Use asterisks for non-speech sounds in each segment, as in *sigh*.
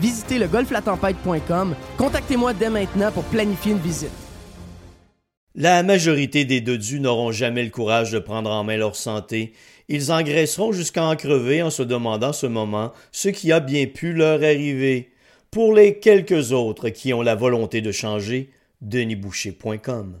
visitez le golflatempête.com. Contactez-moi dès maintenant pour planifier une visite. La majorité des dodus n'auront jamais le courage de prendre en main leur santé. Ils engraisseront jusqu'à en crever en se demandant ce moment ce qui a bien pu leur arriver. Pour les quelques autres qui ont la volonté de changer, denisboucher.com.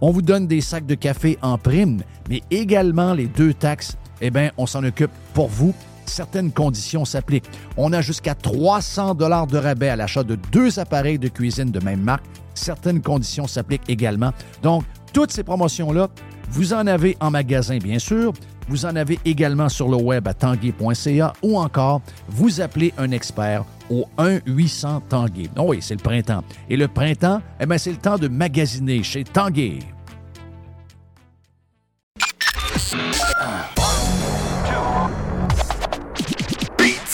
On vous donne des sacs de café en prime, mais également les deux taxes, eh bien, on s'en occupe pour vous. Certaines conditions s'appliquent. On a jusqu'à 300 dollars de rabais à l'achat de deux appareils de cuisine de même marque. Certaines conditions s'appliquent également. Donc, toutes ces promotions-là, vous en avez en magasin, bien sûr. Vous en avez également sur le web à tanguay.ca ou encore vous appelez un expert au 1-800 Tanguay. Oh oui, c'est le printemps. Et le printemps, eh bien, c'est le temps de magasiner chez Tanguay.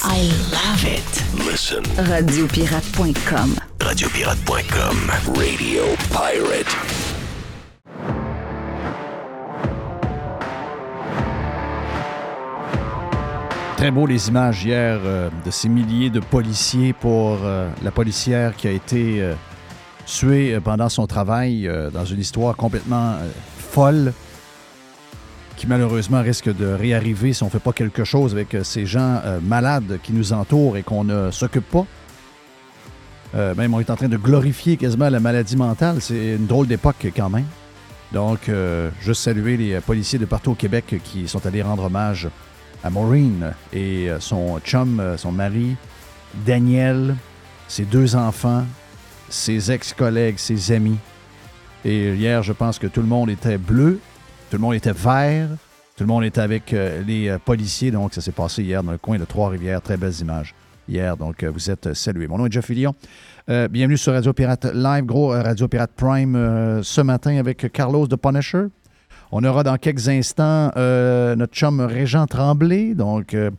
I love it. Listen. Radiopirate.com. Radiopirate.com. Radio Pirate. Très beau les images hier euh, de ces milliers de policiers pour euh, la policière qui a été euh, tuée pendant son travail dans une histoire complètement folle qui malheureusement risque de réarriver si on ne fait pas quelque chose avec ces gens malades qui nous entourent et qu'on ne s'occupe pas. même on est en train de glorifier quasiment la maladie mentale. C'est une drôle d'époque quand même. Donc, je saluer les policiers de partout au Québec qui sont allés rendre hommage à Maureen et euh, son chum, euh, son mari, Daniel, ses deux enfants, ses ex-collègues, ses amis. Et hier, je pense que tout le monde était bleu, tout le monde était vert, tout le monde était avec euh, les policiers. Donc, ça s'est passé hier dans le coin de Trois-Rivières. Très belles images hier. Donc, vous êtes salués. Mon nom est Jeff Fillion. Bienvenue sur Radio Pirate Live, gros Radio Pirate Prime ce matin avec Carlos de Punisher. On aura dans quelques instants euh, notre chum Régent Tremblay. Donc, euh,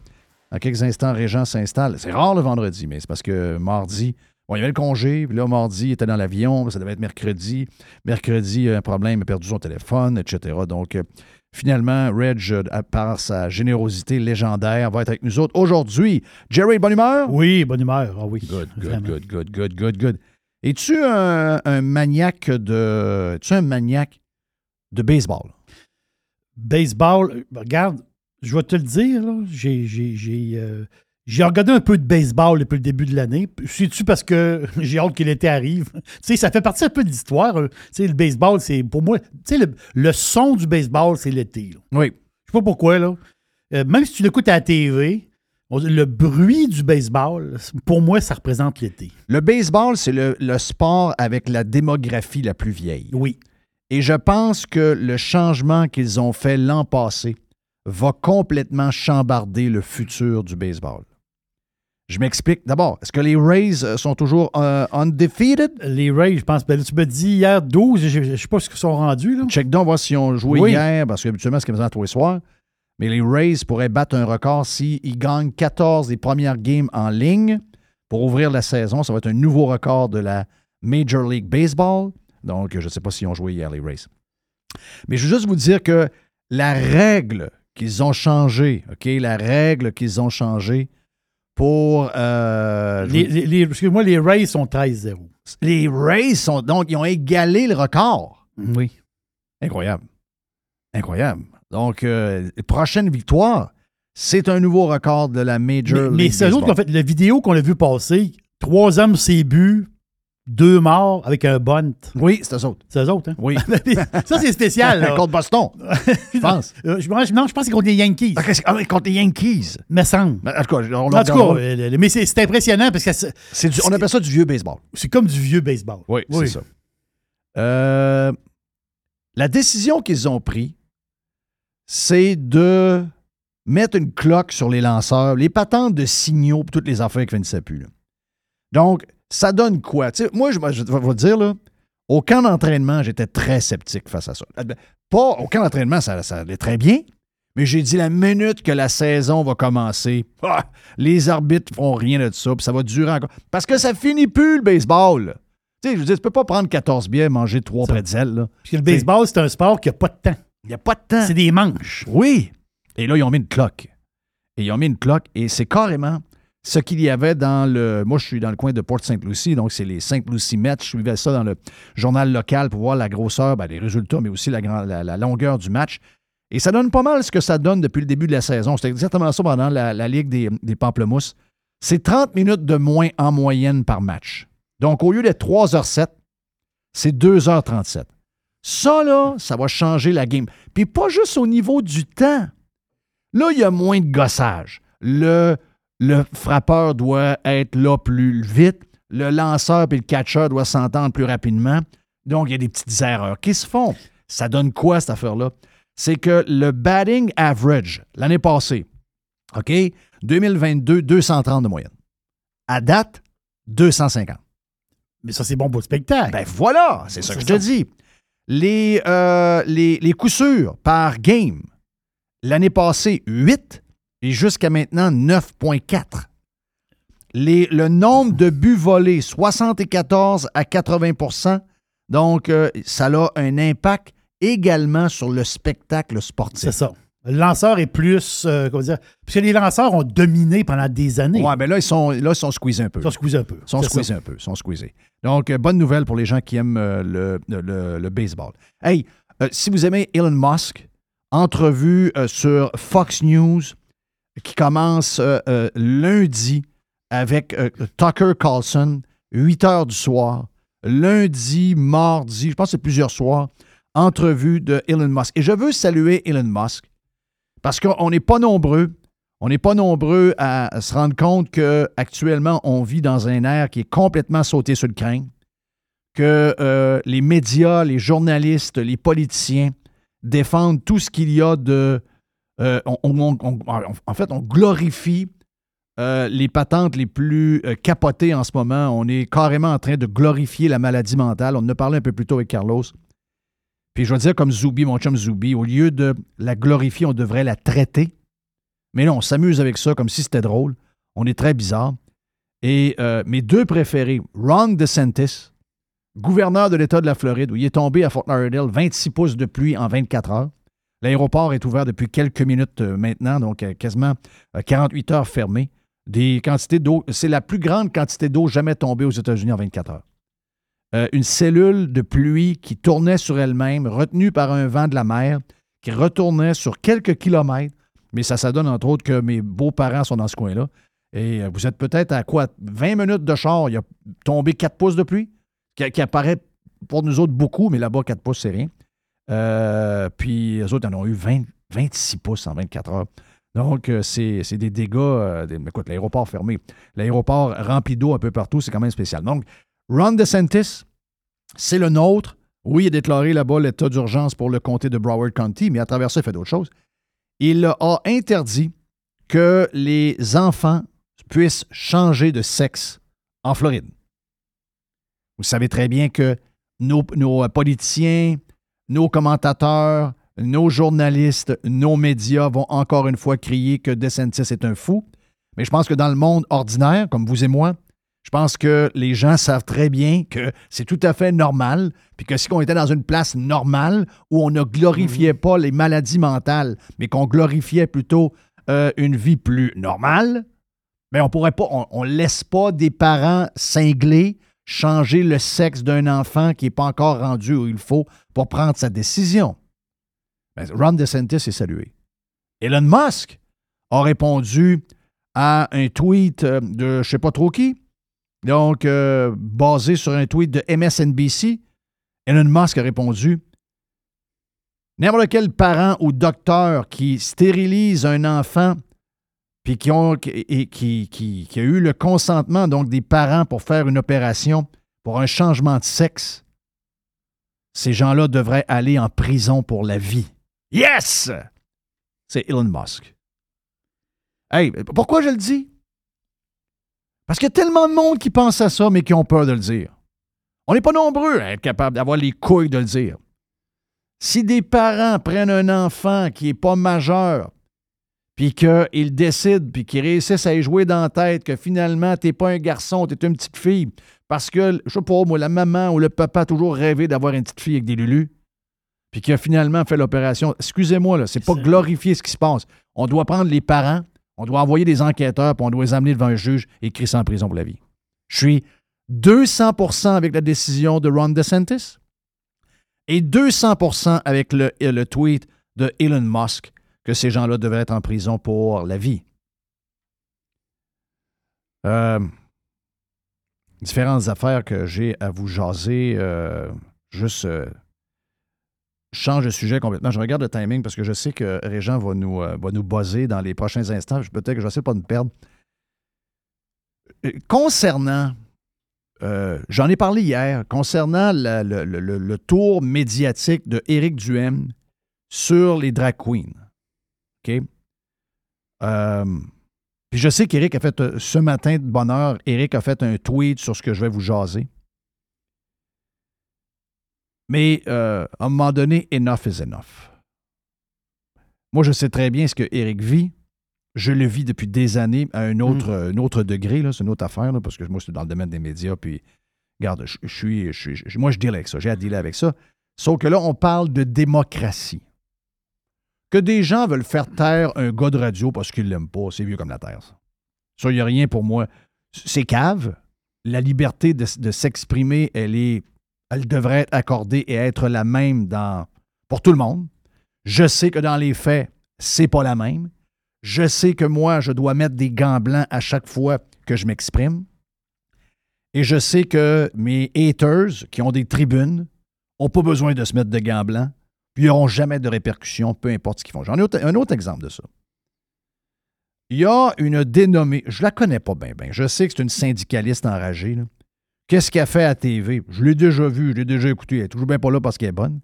dans quelques instants, Régent s'installe. C'est rare le vendredi, mais c'est parce que mardi, bon, il y avait le congé. Puis là, mardi, il était dans l'avion. Ça devait être mercredi. Mercredi, un problème, il a perdu son téléphone, etc. Donc, euh, finalement, Reg, par sa générosité légendaire, va être avec nous autres aujourd'hui. Jerry, bonne humeur? Oui, bonne humeur. Ah oui. Good, good, Vraiment. good, good, good, good, good. Es-tu un, un maniaque de. Es-tu un maniaque de baseball? Baseball, euh, regarde, je vais te le dire, j'ai, euh, j'ai regardé un peu de baseball depuis le début de l'année. C'est-tu parce que *laughs* j'ai hâte que l'été arrive? *laughs* tu sais, ça fait partie un peu de l'histoire. Tu sais, le baseball, c'est pour moi, le, le son du baseball, c'est l'été. Oui. Je sais pas pourquoi, là. Euh, même si tu l'écoutes à la TV, le bruit du baseball, pour moi, ça représente l'été. Le baseball, c'est le, le sport avec la démographie la plus vieille. Oui. Et je pense que le changement qu'ils ont fait l'an passé va complètement chambarder le futur du baseball. Je m'explique. D'abord, est-ce que les Rays euh, sont toujours euh, undefeated? Les Rays, je pense, ben, tu me dis hier 12, je ne sais pas ce qu'ils sont rendus. Là. Check donc, voir si on joué Oui. hier, parce qu'habituellement, c'est comme ça tous les soirs. Mais les Rays pourraient battre un record s'ils gagnent 14 des premières games en ligne pour ouvrir la saison. Ça va être un nouveau record de la Major League Baseball. Donc, je ne sais pas s'ils ont joué hier, les Rays. Mais je veux juste vous dire que la règle qu'ils ont changée, OK, la règle qu'ils ont changée pour... euh, Les, les- les- Excuse-moi, les Rays sont 13-0. les Rays sont donc, ils ont égalé le record. Oui. Incroyable. Incroyable. Donc, euh, prochaine victoire, c'est un nouveau record de la Major Mais, mais League c'est eux autres qui ont Baseball. fait la vidéo qu'on a vu passer. Trois hommes, c'est buts, deux morts avec un bunt. Oui, c'est eux autres. C'est eux autres, hein? Oui. *laughs* Ça, c'est spécial. là. *laughs* contre Boston, je *laughs* pense. Euh, je, non, je pense que c'est contre les Yankees. Ah oui, contre les Yankees. Me semble. En tout cas, on, En tout cas, euh, mais c'est impressionnant parce que c'est on appelle ça du vieux baseball. c'est comme du vieux baseball. Oui, c'est ça. Euh, la décision qu'ils ont prise, c'est de mettre une cloque sur les lanceurs, les patentes de signaux, puis toutes les affaires qui finissaient plus. là. Donc, ça donne quoi? Moi, je, je vais vous dire, là, au camp d'entraînement, j'étais très sceptique face à ça. Ah, ben, Pas au camp d'entraînement, ça, ça allait très bien, mais j'ai dit la minute que la saison va commencer, ah, les arbitres font rien de ça, puis ça va durer encore. Parce que ça finit plus le baseball. Tu sais, je veux dire, tu peux pas prendre 14 bières et manger 3 Ça. pretzels. Parce que le baseball, c'est un sport qui n'a pas de temps. Il n'y a pas de temps. C'est des manches. Oui. Et là, ils ont mis une cloque. Et ils ont mis une cloque, et c'est carrément ce qu'il y avait dans le. Moi, je suis dans le coin de Port-Saint-Lucie, donc c'est les Saint-Lucie Mets. Je suivais ça dans le journal local pour voir la grosseur, ben, les résultats, mais aussi la, longueur du match. Et ça donne pas mal ce que ça donne depuis le début de la saison. C'était exactement ça pendant la, la Ligue des, des Pamplemousses. C'est 30 minutes de moins en moyenne par match. Donc, au lieu d'être 3h07, c'est 2h37. Ça, là, ça va changer la game. Puis pas juste au niveau du temps. Là, il y a moins de gossage. Le, le frappeur doit être là plus vite. Le lanceur et le catcher doivent s'entendre plus rapidement. Donc, il y a des petites erreurs qui se font. Ça donne quoi, cette affaire-là? C'est que le batting average, l'année passée, OK, 2022, 230 de moyenne. À date, 250. Mais ça, c'est bon pour le spectacle. Ben voilà, c'est ça que je te dis. Les, euh, les, les coups sûrs par game, l'année passée, 8 et jusqu'à maintenant 9,4. Les- Le nombre de buts volés, 74 à 80% Donc, euh, ça a un impact également sur le spectacle sportif. c'est ça. Le lanceur est plus. euh, comment dire? Parce que les lanceurs ont dominé pendant des années. Ouais, mais là, ils sont, là, ils sont squeezés un peu. Ça squeeze un peu. Ils sont squeezés un peu. Ils sont squeezés. Donc, euh, bonne nouvelle pour les gens qui aiment euh, le, le- le baseball. Hey, si vous aimez Elon Musk, entrevue sur Fox News qui commence euh, euh, lundi avec euh, Tucker Carlson, 8 heures du soir. Lundi, mardi, je pense que c'est plusieurs soirs, entrevue de Elon Musk. Et je veux saluer Elon Musk parce qu'on n'est pas nombreux On n'est pas nombreux à se rendre compte qu'actuellement, on vit dans un air qui est complètement sauté sur le crâne, que les médias, les journalistes, les politiciens défendent tout ce qu'il y a de... euh, en fait, on glorifie euh, les patentes les plus euh, capotées en ce moment. On est carrément en train de glorifier la maladie mentale. On en a parlé un peu plus tôt avec Carlos. Puis je vais dire comme Zoubi, mon chum Zoubi, au lieu de la glorifier, on devrait la traiter. Mais non, on s'amuse avec ça comme si c'était drôle. On est très bizarre. Et mes deux préférés, Ron DeSantis, gouverneur de l'État de la Floride, où il est tombé à Fort Lauderdale 26 pouces de pluie en 24 heures. L'aéroport est ouvert depuis quelques minutes euh, maintenant, donc euh, quasiment euh, 48 heures fermé. Des quantités d'eau, c'est la plus grande quantité d'eau jamais tombée aux États-Unis en 24 heures. Euh, une cellule de pluie qui tournait sur elle-même, retenue par un vent de la mer, qui retournait sur quelques kilomètres. Mais ça, ça donne entre autres que mes beaux-parents sont dans ce coin-là. Et euh, vous êtes peut-être à quoi? 20 minutes de char, il a tombé 4 pouces de pluie, qui, qui apparaît pour nous autres beaucoup, mais là-bas, 4 pouces, c'est rien. Euh, puis les autres en ont eu 20, 26 pouces en 24 heures. Donc, euh, c'est des dégâts. euh, écoute, l'aéroport fermé, l'aéroport rempli d'eau un peu partout, c'est quand même spécial. Donc, Ron DeSantis, c'est le nôtre. Oui, il a déclaré là-bas l'état d'urgence pour le comté de Broward County, mais à travers ça, il fait d'autres choses. Il a interdit que les enfants puissent changer de sexe en Floride. Vous savez très bien que nos, nos politiciens, nos commentateurs, nos journalistes, nos médias vont encore une fois crier que DeSantis est un fou. Mais je pense que dans le monde ordinaire, comme vous et moi, je pense que les gens savent très bien que c'est tout à fait normal, puis que si on était dans une place normale où on ne glorifiait pas les maladies mentales, mais qu'on glorifiait plutôt euh, une vie plus normale, mais on pourrait pas, on, ne laisse pas des parents cinglés changer le sexe d'un enfant qui n'est pas encore rendu où il faut pour prendre sa décision. Ben, Ron DeSantis est salué. Elon Musk a répondu à un tweet euh, de je ne sais pas trop qui, donc euh, basé sur un tweet de MSNBC. Elon Musk a répondu N'importe quel parent ou docteur qui stérilise un enfant puis qui, ont, a eu le consentement donc des parents pour faire une opération pour un changement de sexe, ces gens-là devraient aller en prison pour la vie. Yes! C'est Elon Musk. Hey, pourquoi je le dis? Parce qu'il y a tellement de monde qui pense à ça, mais qui ont peur de le dire. On n'est pas nombreux à être capables d'avoir les couilles de le dire. Si des parents prennent un enfant qui n'est pas majeur, puis qu'ils décident, puis qu'ils réussissent à y jouer dans la tête que finalement, tu n'es pas un garçon, tu es une petite fille, parce que, je sais pas, moi, la maman ou le papa a toujours rêvé d'avoir une petite fille avec des lulus, puis qui a finalement fait l'opération. Excusez-moi, là, c'est pas glorifier ce qui se passe. On doit prendre les parents, on doit envoyer des enquêteurs, puis on doit les amener devant un juge et ça en prison pour la vie. Je suis 200% avec la décision de Ron DeSantis et 200% avec le, le tweet de Elon Musk que ces gens-là devraient être en prison pour la vie. Euh, différentes affaires que j'ai à vous jaser. euh, juste, euh, change de sujet complètement. Je regarde le timing parce que je sais que Régent va nous, va nous buzzer dans les prochains instants. Peut-être que je ne sais pas me perdre. Concernant, j'en ai parlé hier, concernant le, tour médiatique de Éric sur les drag queens. OK? Euh, puis je sais qu'Éric a fait, euh, ce matin de bonne heure, Éric a fait un tweet sur ce que je vais vous jaser. Mais euh, à un moment donné, enough is enough. Moi, je sais très bien ce que Éric vit. Je le vis depuis des années à un autre, un autre degré, c'est une autre affaire, là, parce que moi, je suis dans le domaine des médias, puis, regarde, je, je suis, je suis- je- moi, je deal avec ça, j'ai à dealer avec ça. Sauf que là, on parle de démocratie. Que des gens veulent faire taire un gars de radio parce qu'ils l'aiment pas, c'est vieux comme la terre, ça. Ça, il n'y a rien pour moi. C'est cave. La liberté de, s'exprimer, elle est, elle devrait être accordée et être la même dans, pour tout le monde. Je sais que dans les faits, c'est pas la même. Je sais que moi, je dois mettre des gants blancs à chaque fois que je m'exprime. Et je sais que mes haters qui ont des tribunes n'ont pas besoin de se mettre de gants blancs, puis ils n'auront jamais de répercussions, peu importe ce qu'ils font. J'en ai un autre exemple de ça. Il y a une dénommée, je la connais pas bien, bien. Je sais que c'est une syndicaliste enragée. Qu'est-ce qu'elle fait à TV? Je l'ai déjà vu, je l'ai déjà écouté. Elle est toujours bien pas là parce qu'elle est bonne.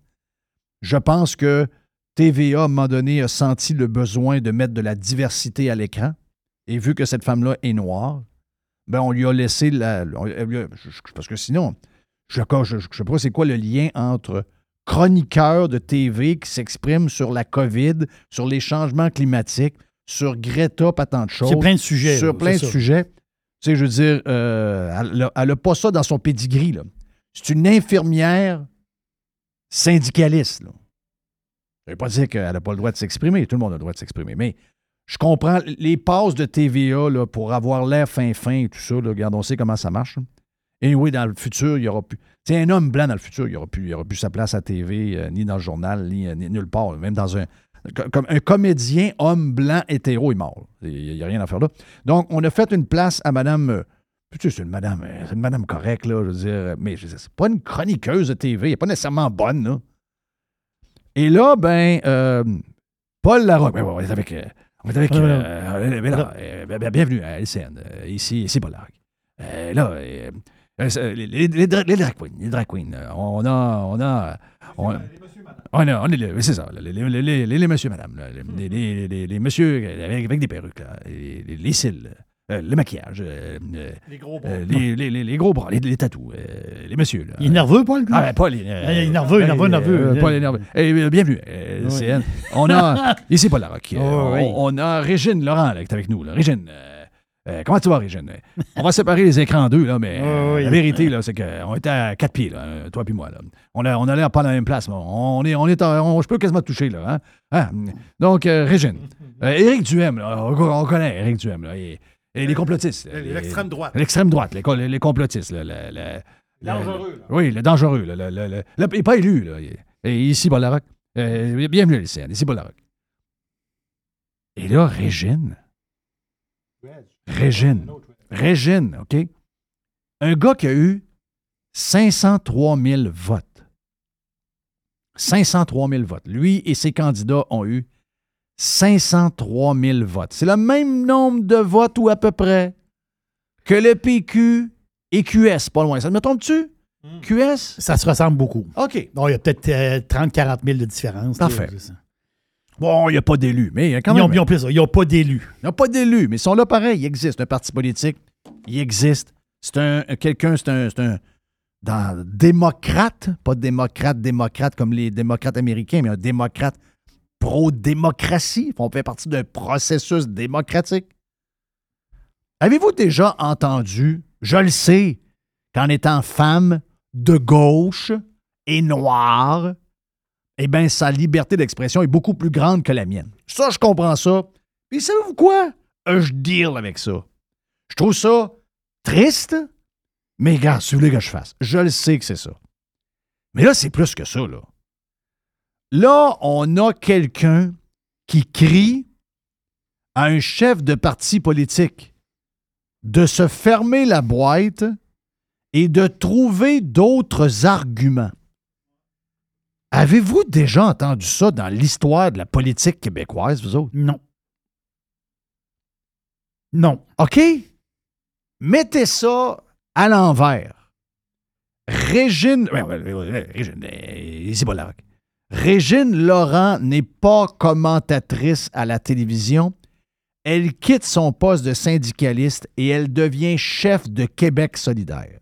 Je pense que TVA, à un moment donné, a senti le besoin de mettre de la diversité à l'écran. Et vu que cette femme-là est noire, ben on lui a laissé la. parce que sinon, je ne sais pas c'est quoi le lien entre chroniqueur de TV qui s'exprime sur la COVID, sur les changements climatiques, sur Greta, pas tant de choses. C'est plein de sujets. Sur là, plein de ça. sujets. Tu sais, je veux dire, euh, elle n'a pas ça dans son pedigree. là. C'est une infirmière syndicaliste. Là. Ça ne veut pas dire qu'elle n'a pas le droit de s'exprimer. Tout le monde a le droit de s'exprimer. Mais je comprends les passes de TVA là, pour avoir l'air fin-fin et tout ça. Là, regarde, on sait comment ça marche. Et oui, dans le futur, il y aura plus. Tu sais, un homme blanc dans le futur, il n'y aura, plus- il y aura plus sa place à TV, euh, ni dans le journal, ni, euh, ni nulle part. Même dans un. co- Comme un comédien homme blanc hétéro est mort. Il n'y a rien à faire là. Donc, on a fait une place à Madame. euh, c'est une madame, euh, c'est une madame correcte, là, je veux dire. Mais je c'est pas une chroniqueuse de TV. Elle n'est pas nécessairement bonne, là. Et là, ben, Paul Larocque. Ben, on est avec. on est avec. Bienvenue à LCN. ici, ici Paul Larocque. Là, c'est- les, les, les dra- les drag queens, les drag queens, euh, on a, on a, on, on a, on est, c'est ça, les, les, les, les, les messieurs, madame, les, les, les, les messieurs avec, avec des perruques, là, les, les, les cils, euh, le maquillage, euh, euh, Les gros euh, les, les, les, les gros bras, les, les tatous, euh, les messieurs. Là. Il est nerveux, Paul? Ah, ben, Paul, il, Ah, il est nerveux, nerveux, nerveux. euh, Paul est nerveux. Eh, euh, bienvenue, euh, Oui. CN. On a, ici Paul Larocque, euh, Oh, on, oui. on a Régine Laurent là, qui est avec nous. Là. Régine, euh, comment tu vas, Régine? On va séparer les écrans en deux, là, mais Oh, oui. la vérité, là, c'est qu'on était à quatre pieds, là, euh, toi puis moi. Là. On, a, on a l'air pas à la même place. mais On est, on est en- on- je peux quasiment te toucher. Là, hein? Ah, donc, euh, Régine. *laughs* Euh, Éric Duhem, là, on, on connaît Éric Duhem. Là, et, et les complotistes. là, L'extrême droite. L'extrême droite, les, les, les complotistes. là, le- le- le- Dangereux, là. Oui, le dangereux. Le, le- le- le- le- il n'est pas élu. Là. Et ici. Euh, bienvenue à l'ICN. Ici, Larocque. Et là, Régine. Régine. Régine, OK? Un gars qui a eu 503 000 votes. 503 000 votes. Lui et ses candidats ont eu 503 000 votes. C'est le même nombre de votes ou à peu près que le PQ et QS, pas loin. Ça me trompe-tu? QS? Ça se ressemble beaucoup. OK. Bon, il y a peut-être 30-40 000 de différence. Parfait. Bon, il n'y a pas d'élus, mais il y a quand Ils même. ont, ils ont plus ça. Ils n'ont pas d'élus. Ils n'ont pas d'élus, mais ils sont là pareil. Il existe un parti politique. Il existe. C'est un quelqu'un, c'est un, c'est un dans, démocrate, pas démocrate, démocrate comme les démocrates américains, mais un démocrate pro-démocratie. On fait partie d'un processus démocratique. Avez-vous déjà entendu, je le sais, qu'en étant femme de gauche et noire, eh bien, sa liberté d'expression est beaucoup plus grande que la mienne. Ça, je comprends ça. Puis savez-vous quoi? Euh, Je deal avec ça. Je trouve ça triste, mais gars, si vous voulez que je fasse, je le sais que c'est ça. Mais là, c'est plus que ça, là. Là, on a quelqu'un qui crie à un chef de parti politique de se fermer la boîte et de trouver d'autres arguments. Avez-vous déjà entendu ça dans l'histoire de la politique québécoise, vous autres? Non. Non. OK? Mettez ça à l'envers. Régine. Régine, euh. Régine Laurent n'est pas commentatrice à la télévision. Elle quitte son poste de syndicaliste et elle devient chef de Québec solidaire.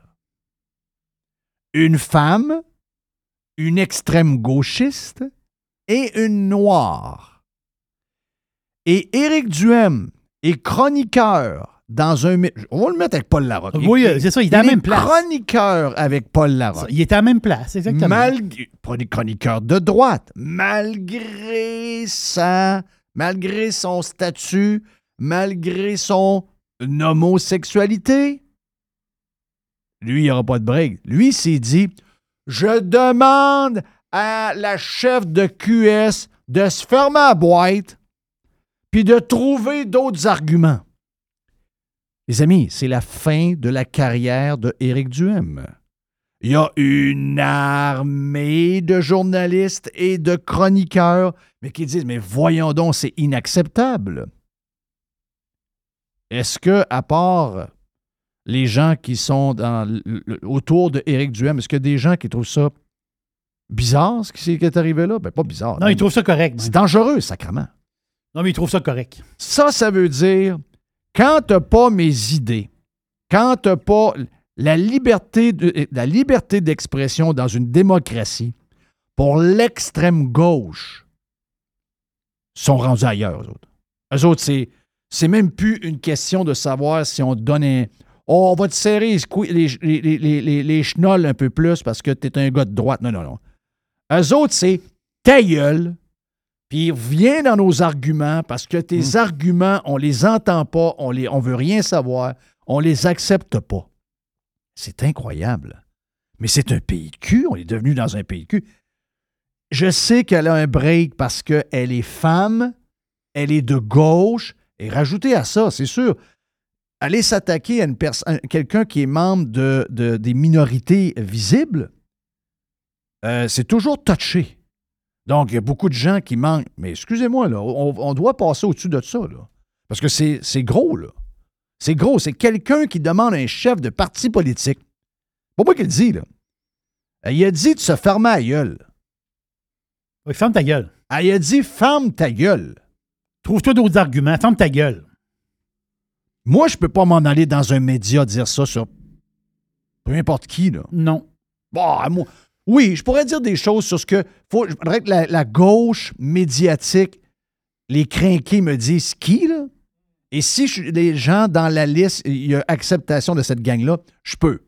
Une femme, une extrême gauchiste et une noire. Et Éric Duhem est chroniqueur dans un... On va le mettre avec Paul Larocque. Oui, c'est ça, il est à la est même place. chroniqueur avec Paul Larocque. Il était à la même place, exactement. Malgré, chroniqueurs de droite, malgré sa, malgré son statut, malgré son homosexualité, lui, il n'y aura pas de break. Lui, il s'est dit Je demande à la chef de QS de se fermer la boîte puis de trouver d'autres arguments. Les amis, c'est la fin de la carrière de Éric Duhem. Il y a une armée de journalistes et de chroniqueurs, mais qui disent Mais voyons donc, c'est inacceptable. est-ce que, à part les gens qui sont dans, le- le- autour de Éric Duhem, est-ce qu'il y a des gens qui trouvent ça bizarre, ce qui est arrivé là? Ben, pas bizarre. Non, ils trouvent ça correct. C'est même. dangereux, sacrement. Non, mais ils trouvent ça correct. Ça, ça veut dire, quand t'as pas mes idées, quand t'as pas la liberté, de- la liberté d'expression dans une démocratie, pour l'extrême gauche, sont rendus ailleurs, eux autres. Eux autres, c'est, c'est même plus une question de savoir si on donne un... Oh, on va te serrer les, les, les, les, les- les chenolles un peu plus parce que t'es un gars de droite. Non, non, non. Eux autres, c'est ta gueule, puis viens dans nos arguments parce que tes arguments, on les entend pas, on les, on veut rien savoir, on les accepte pas. C'est incroyable. Mais c'est un pays de cul, on est devenu dans un pays de cul. Je sais qu'elle a un break parce qu'elle est femme, elle est de gauche, et rajoutez à ça, c'est sûr, aller s'attaquer à une personne, quelqu'un qui est membre de, de- des minorités visibles, euh, c'est toujours touché. Donc, il y a beaucoup de gens qui manquent. Mais excusez-moi, là, on, on doit passer au-dessus de ça, là. Parce que c'est c'est gros, là. C'est gros. C'est quelqu'un qui demande à un chef de parti politique. Pas moi qui le dis, là. Euh, Il a dit de se fermer à gueule. Oui, ferme ta gueule. Ah, Il a dit ferme ta gueule. Trouve-toi d'autres arguments. Ferme ta gueule. Moi, je peux pas m'en aller dans un média dire ça sur peu importe qui, là. Non. Bon, moi, oui, je pourrais dire des choses sur ce que. Faut, je voudrais que la, la gauche médiatique, les crinqués me disent qui, là? Et si je- les gens dans la liste, il y a acceptation de cette gang-là, je peux.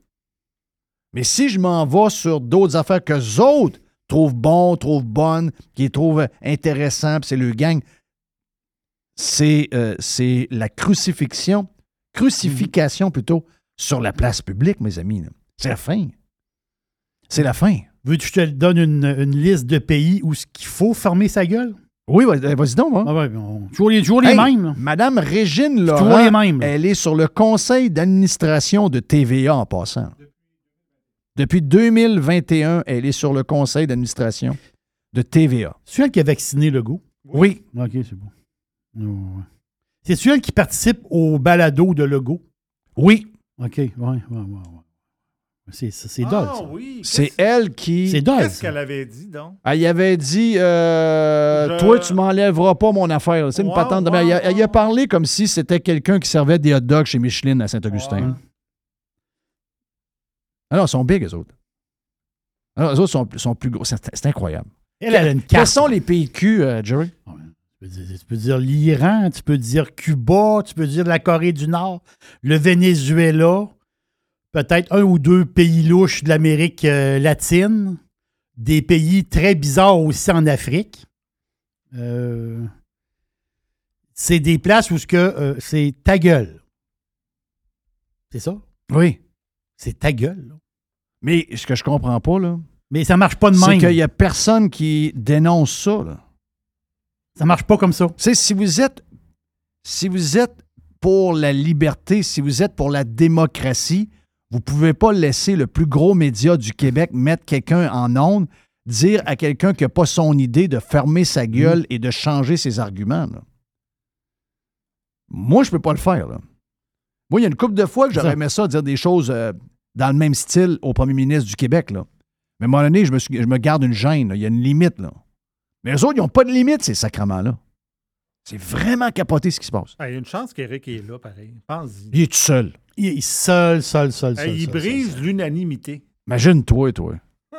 Mais si je m'en vais sur d'autres affaires que autres trouvent bon, trouvent bonnes, qu'ils trouvent intéressant, puis c'est le gang, c'est euh, c'est la crucifixion, crucification plutôt, sur la place publique, mes amis. C'est la fin. C'est la fin. Veux-tu que je te donne une, une liste de pays où ce qu'il faut fermer sa gueule? Oui, vas- vas-y donc. hein. Ah ouais, on- toujours les, toujours les Hey, mêmes. Madame Régine toujours Laurent, les mêmes. là. elle est sur le conseil d'administration de TVA en passant. Depuis 2021, elle est sur le conseil d'administration de TVA. C'est elle qui a vacciné le goût. Oui. OK, c'est bon. Ouais, ouais. C'est elle qui participe au balado de Legault? Oui. OK, ouais, ouais, ouais. ouais. C'est c'est- c'est Ah ça. oui. C'est Qu'est-ce- elle qui. C'est dole, Qu'est-ce ça. qu'elle avait dit, donc? Elle y avait dit euh, Je- Toi, tu m'enlèveras pas mon affaire. C'est une Ouais, patente de ouais, elle, a, elle y a ouais. parlé comme si c'était quelqu'un qui servait des hot dogs chez Micheline à Saint-Augustin. Ouais. Alors, ils sont big, eux autres. Alors, eux autres sont, sont plus gros. C'est c'est incroyable. Elle, elle a une Quels carte. sont les PQ, euh, Jerry? Tu peux dire- tu peux dire l'Iran, tu peux dire Cuba, tu peux dire la Corée du Nord, le Venezuela, peut-être un ou deux pays louches de l'Amérique euh, latine, des pays très bizarres aussi en Afrique. Euh, c'est des places où ce que euh, c'est ta gueule. C'est ça? Oui. C'est ta gueule. là. Mais ce que je comprends pas, là, Mais ça marche pas de c'est même. qu'il y a personne qui dénonce ça. Là. Ça marche pas comme ça. Tu sais, si vous êtes si vous êtes pour la liberté, si vous êtes pour la démocratie, vous pouvez pas laisser le plus gros média du Québec mettre quelqu'un en onde, dire à quelqu'un qui n'a pas son idée de fermer sa gueule et de changer ses arguments. là. Moi, je peux pas le faire. Là. Moi, il y a une couple de fois que j'aurais aimé ça dire des choses euh, dans le même style au premier ministre du Québec. Là. Mais à un moment donné, je me, suis- je me garde une gêne. Il y a une limite. Là. Mais eux autres, ils n'ont pas de limite, ces sacrements-là. C'est vraiment capoté ce qui se passe. Ah, Il y a une chance qu'Éric est là, pareil. Pense-y. Il est tout seul. Il est seul, seul, seul, seul. Il seul, brise seul. l'unanimité. Imagine-toi, toi.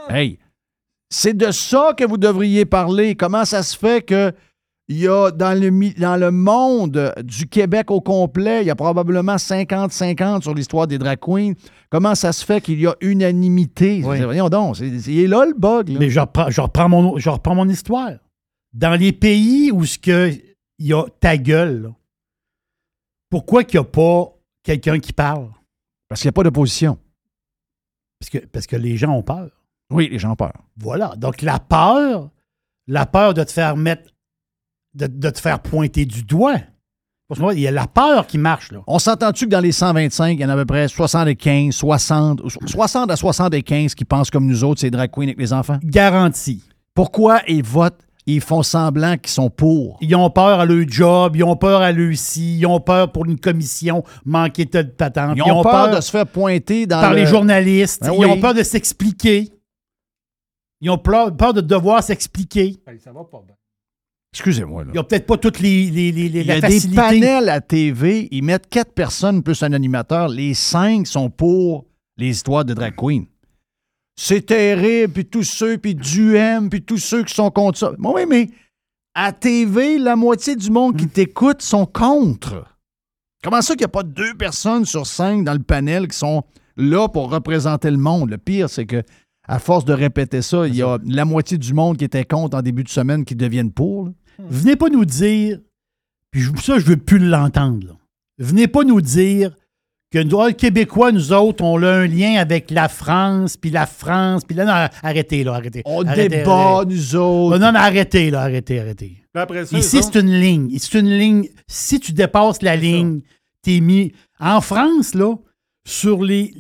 Hey, c'est de ça que vous devriez parler. Comment ça se fait que il y a dans le, dans le monde du Québec au complet, il y a probablement 50-50 sur l'histoire des drag queens. Comment ça se fait qu'il y a unanimité? Oui. Voyons donc, c'est, il est là le bug. là. Mais je reprends, je, reprends mon, je reprends mon histoire. Dans les pays où ce que il y a ta gueule, là, pourquoi qu'il n'y a pas quelqu'un qui parle? Parce qu'il n'y a pas d'opposition. Parce que, parce que les gens ont peur. Oui, les gens ont peur. Voilà. Donc la peur, la peur de te faire mettre, de, de te faire pointer du doigt. Parce qu'il y a la peur qui marche, là. On s'entend-tu que dans les 125, il y en a à peu près 75, 60, 60 à 75 qui pensent comme nous autres, c'est drag queens avec les enfants? Garantie. Pourquoi ils votent, ils font semblant qu'ils sont pour? Ils ont peur à leur job, ils ont peur à leur si, ils ont peur pour une commission manquée de patente. Ils ont, peur, de se faire pointer dans par le- les journalistes. Ben ils ont peur de s'expliquer. Ils ont peur, peur de devoir s'expliquer. Ça va pas bien. Excusez-moi, là. Ils n'ont peut-être pas toutes les, les, les, les- Il y a la des panels à TV, ils mettent quatre personnes plus un animateur. Les cinq sont pour les histoires de drag queen. C'est terrible, puis tous ceux, puis Duhem, puis tous ceux qui sont contre ça. Bon, oui, mais à TV, la moitié du monde Hmm. qui t'écoute sont contre. Comment ça qu'il n'y a pas deux personnes sur cinq dans le panel qui sont là pour représenter le monde? Le pire, c'est que à force de répéter ça, il y a la moitié du monde qui était contre en début de semaine qui deviennent pour. là. Venez pas nous dire, puis je- ça, je veux plus l'entendre. là. Venez pas nous dire que nous, les Québécois, nous autres, on a un lien avec la France, puis la France, puis là, non, arrêtez, là, arrêtez. On Arrêtez, débat, arrêtez. nous autres. Oh, non, non, arrêtez, là, arrêtez, arrêtez. Après ça, Ici, c'est une ligne. C'est une ligne. Si tu dépasses la ligne, t'es mis. En France, là, sur les.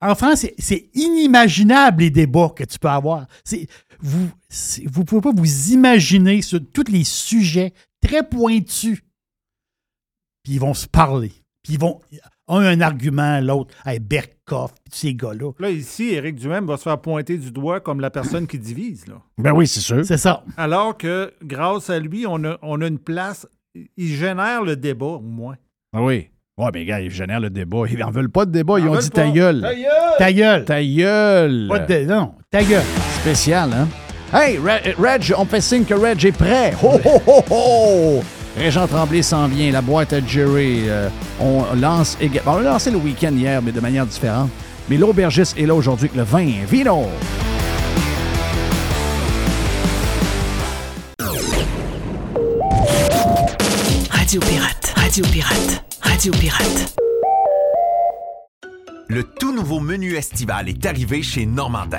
En France, c'est- c'est inimaginable les débats que tu peux avoir. C'est- Vous ne pouvez pas vous imaginer sur tous les sujets très pointus. Puis ils vont se parler. Puis ils vont. Un un argument, l'autre, hey, Berkoff, ces gars-là. Là, ici, Éric Duhem va se faire pointer du doigt comme la personne qui divise. Là. Ben oui, c'est sûr. C'est ça. Alors que, grâce à lui, on a, on a une place. Il génère le débat, au moins. Ah oui. Ouais, mais gars, ils génèrent le débat. Ils n'en veulent pas de débat. Ils En ont dit pas. ta gueule. Ta gueule! Ta gueule. Ta gueule. Pas de- non, ta gueule. Spécial, hein? Hey, Re- Reg, on fait signe que Reg est prêt. Ho, ho, ho, ho! Régent Tremblay s'en vient, la boîte à Jerry. euh, on lance également. On a lancé le week-end hier, mais de manière différente. Mais l'aubergiste est là aujourd'hui avec le vin. Vino! Radio Pirate, Radio Pirate, Radio Pirate. Le tout nouveau menu estival est arrivé chez Normandin.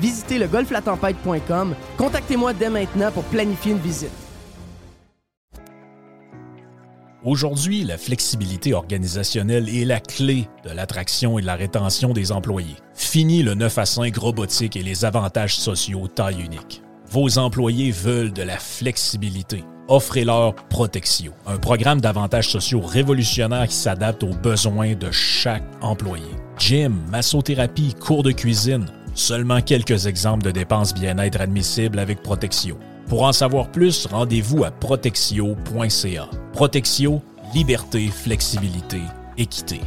Visitez le golflatempête.com. Contactez-moi dès maintenant pour planifier une visite. Aujourd'hui, la flexibilité organisationnelle est la clé de l'attraction et de la rétention des employés. Fini le 9 à 5 robotique et les avantages sociaux taille unique. Vos employés veulent de la flexibilité. Offrez-leur Protexio, un programme d'avantages sociaux révolutionnaire qui s'adapte aux besoins de chaque employé. Gym, massothérapie, cours de cuisine, seulement quelques exemples de dépenses bien-être admissibles avec Protexio. Pour en savoir plus, rendez-vous à protexio.ca. Protexio, liberté, flexibilité, équité.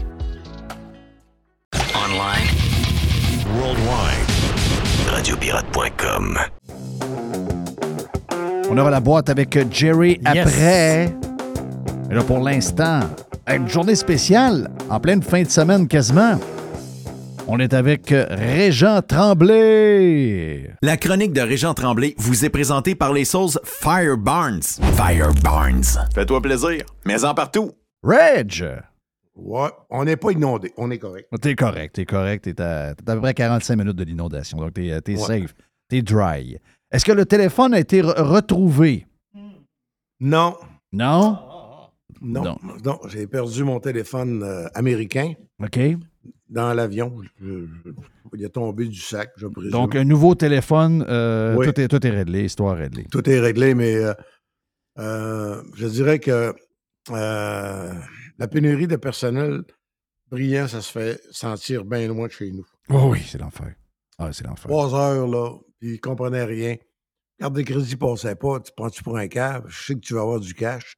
Online. Worldwide. Radiopirate.com. On aura la boîte avec Jerry après. Mais là, pour l'instant, une journée spéciale, en pleine fin de semaine quasiment. On est avec euh, Régent Tremblay. La chronique de Régent Tremblay vous est présentée par les sauces Fire Barnes. Fire Barnes. Fais-toi plaisir, mais en partout. Reg! Ouais, on n'est pas inondé, on est correct. T'es correct, t'es correct. T'es à, à peu près 45 minutes de l'inondation, donc t'es, t'es Ouais. safe. T'es dry. Est-ce que le téléphone a été re- retrouvé? Non, Non? non, Non. non, j'ai perdu mon téléphone euh, américain OK. Dans l'avion. Il est tombé du sac, je présume. Donc, un nouveau téléphone, euh, Oui. tout, est, tout est réglé, histoire réglée. Tout est réglé, mais euh, euh, je dirais que la pénurie de personnel brillant, ça se fait sentir bien loin de chez nous. Oh oui, c'est l'enfer. Ah, c'est l'enfer. Trois heures, là, puis ils comprenaient rien. Carte de crédit passait pas, tu prends-tu pour un cave? Je sais que tu vas avoir du cash.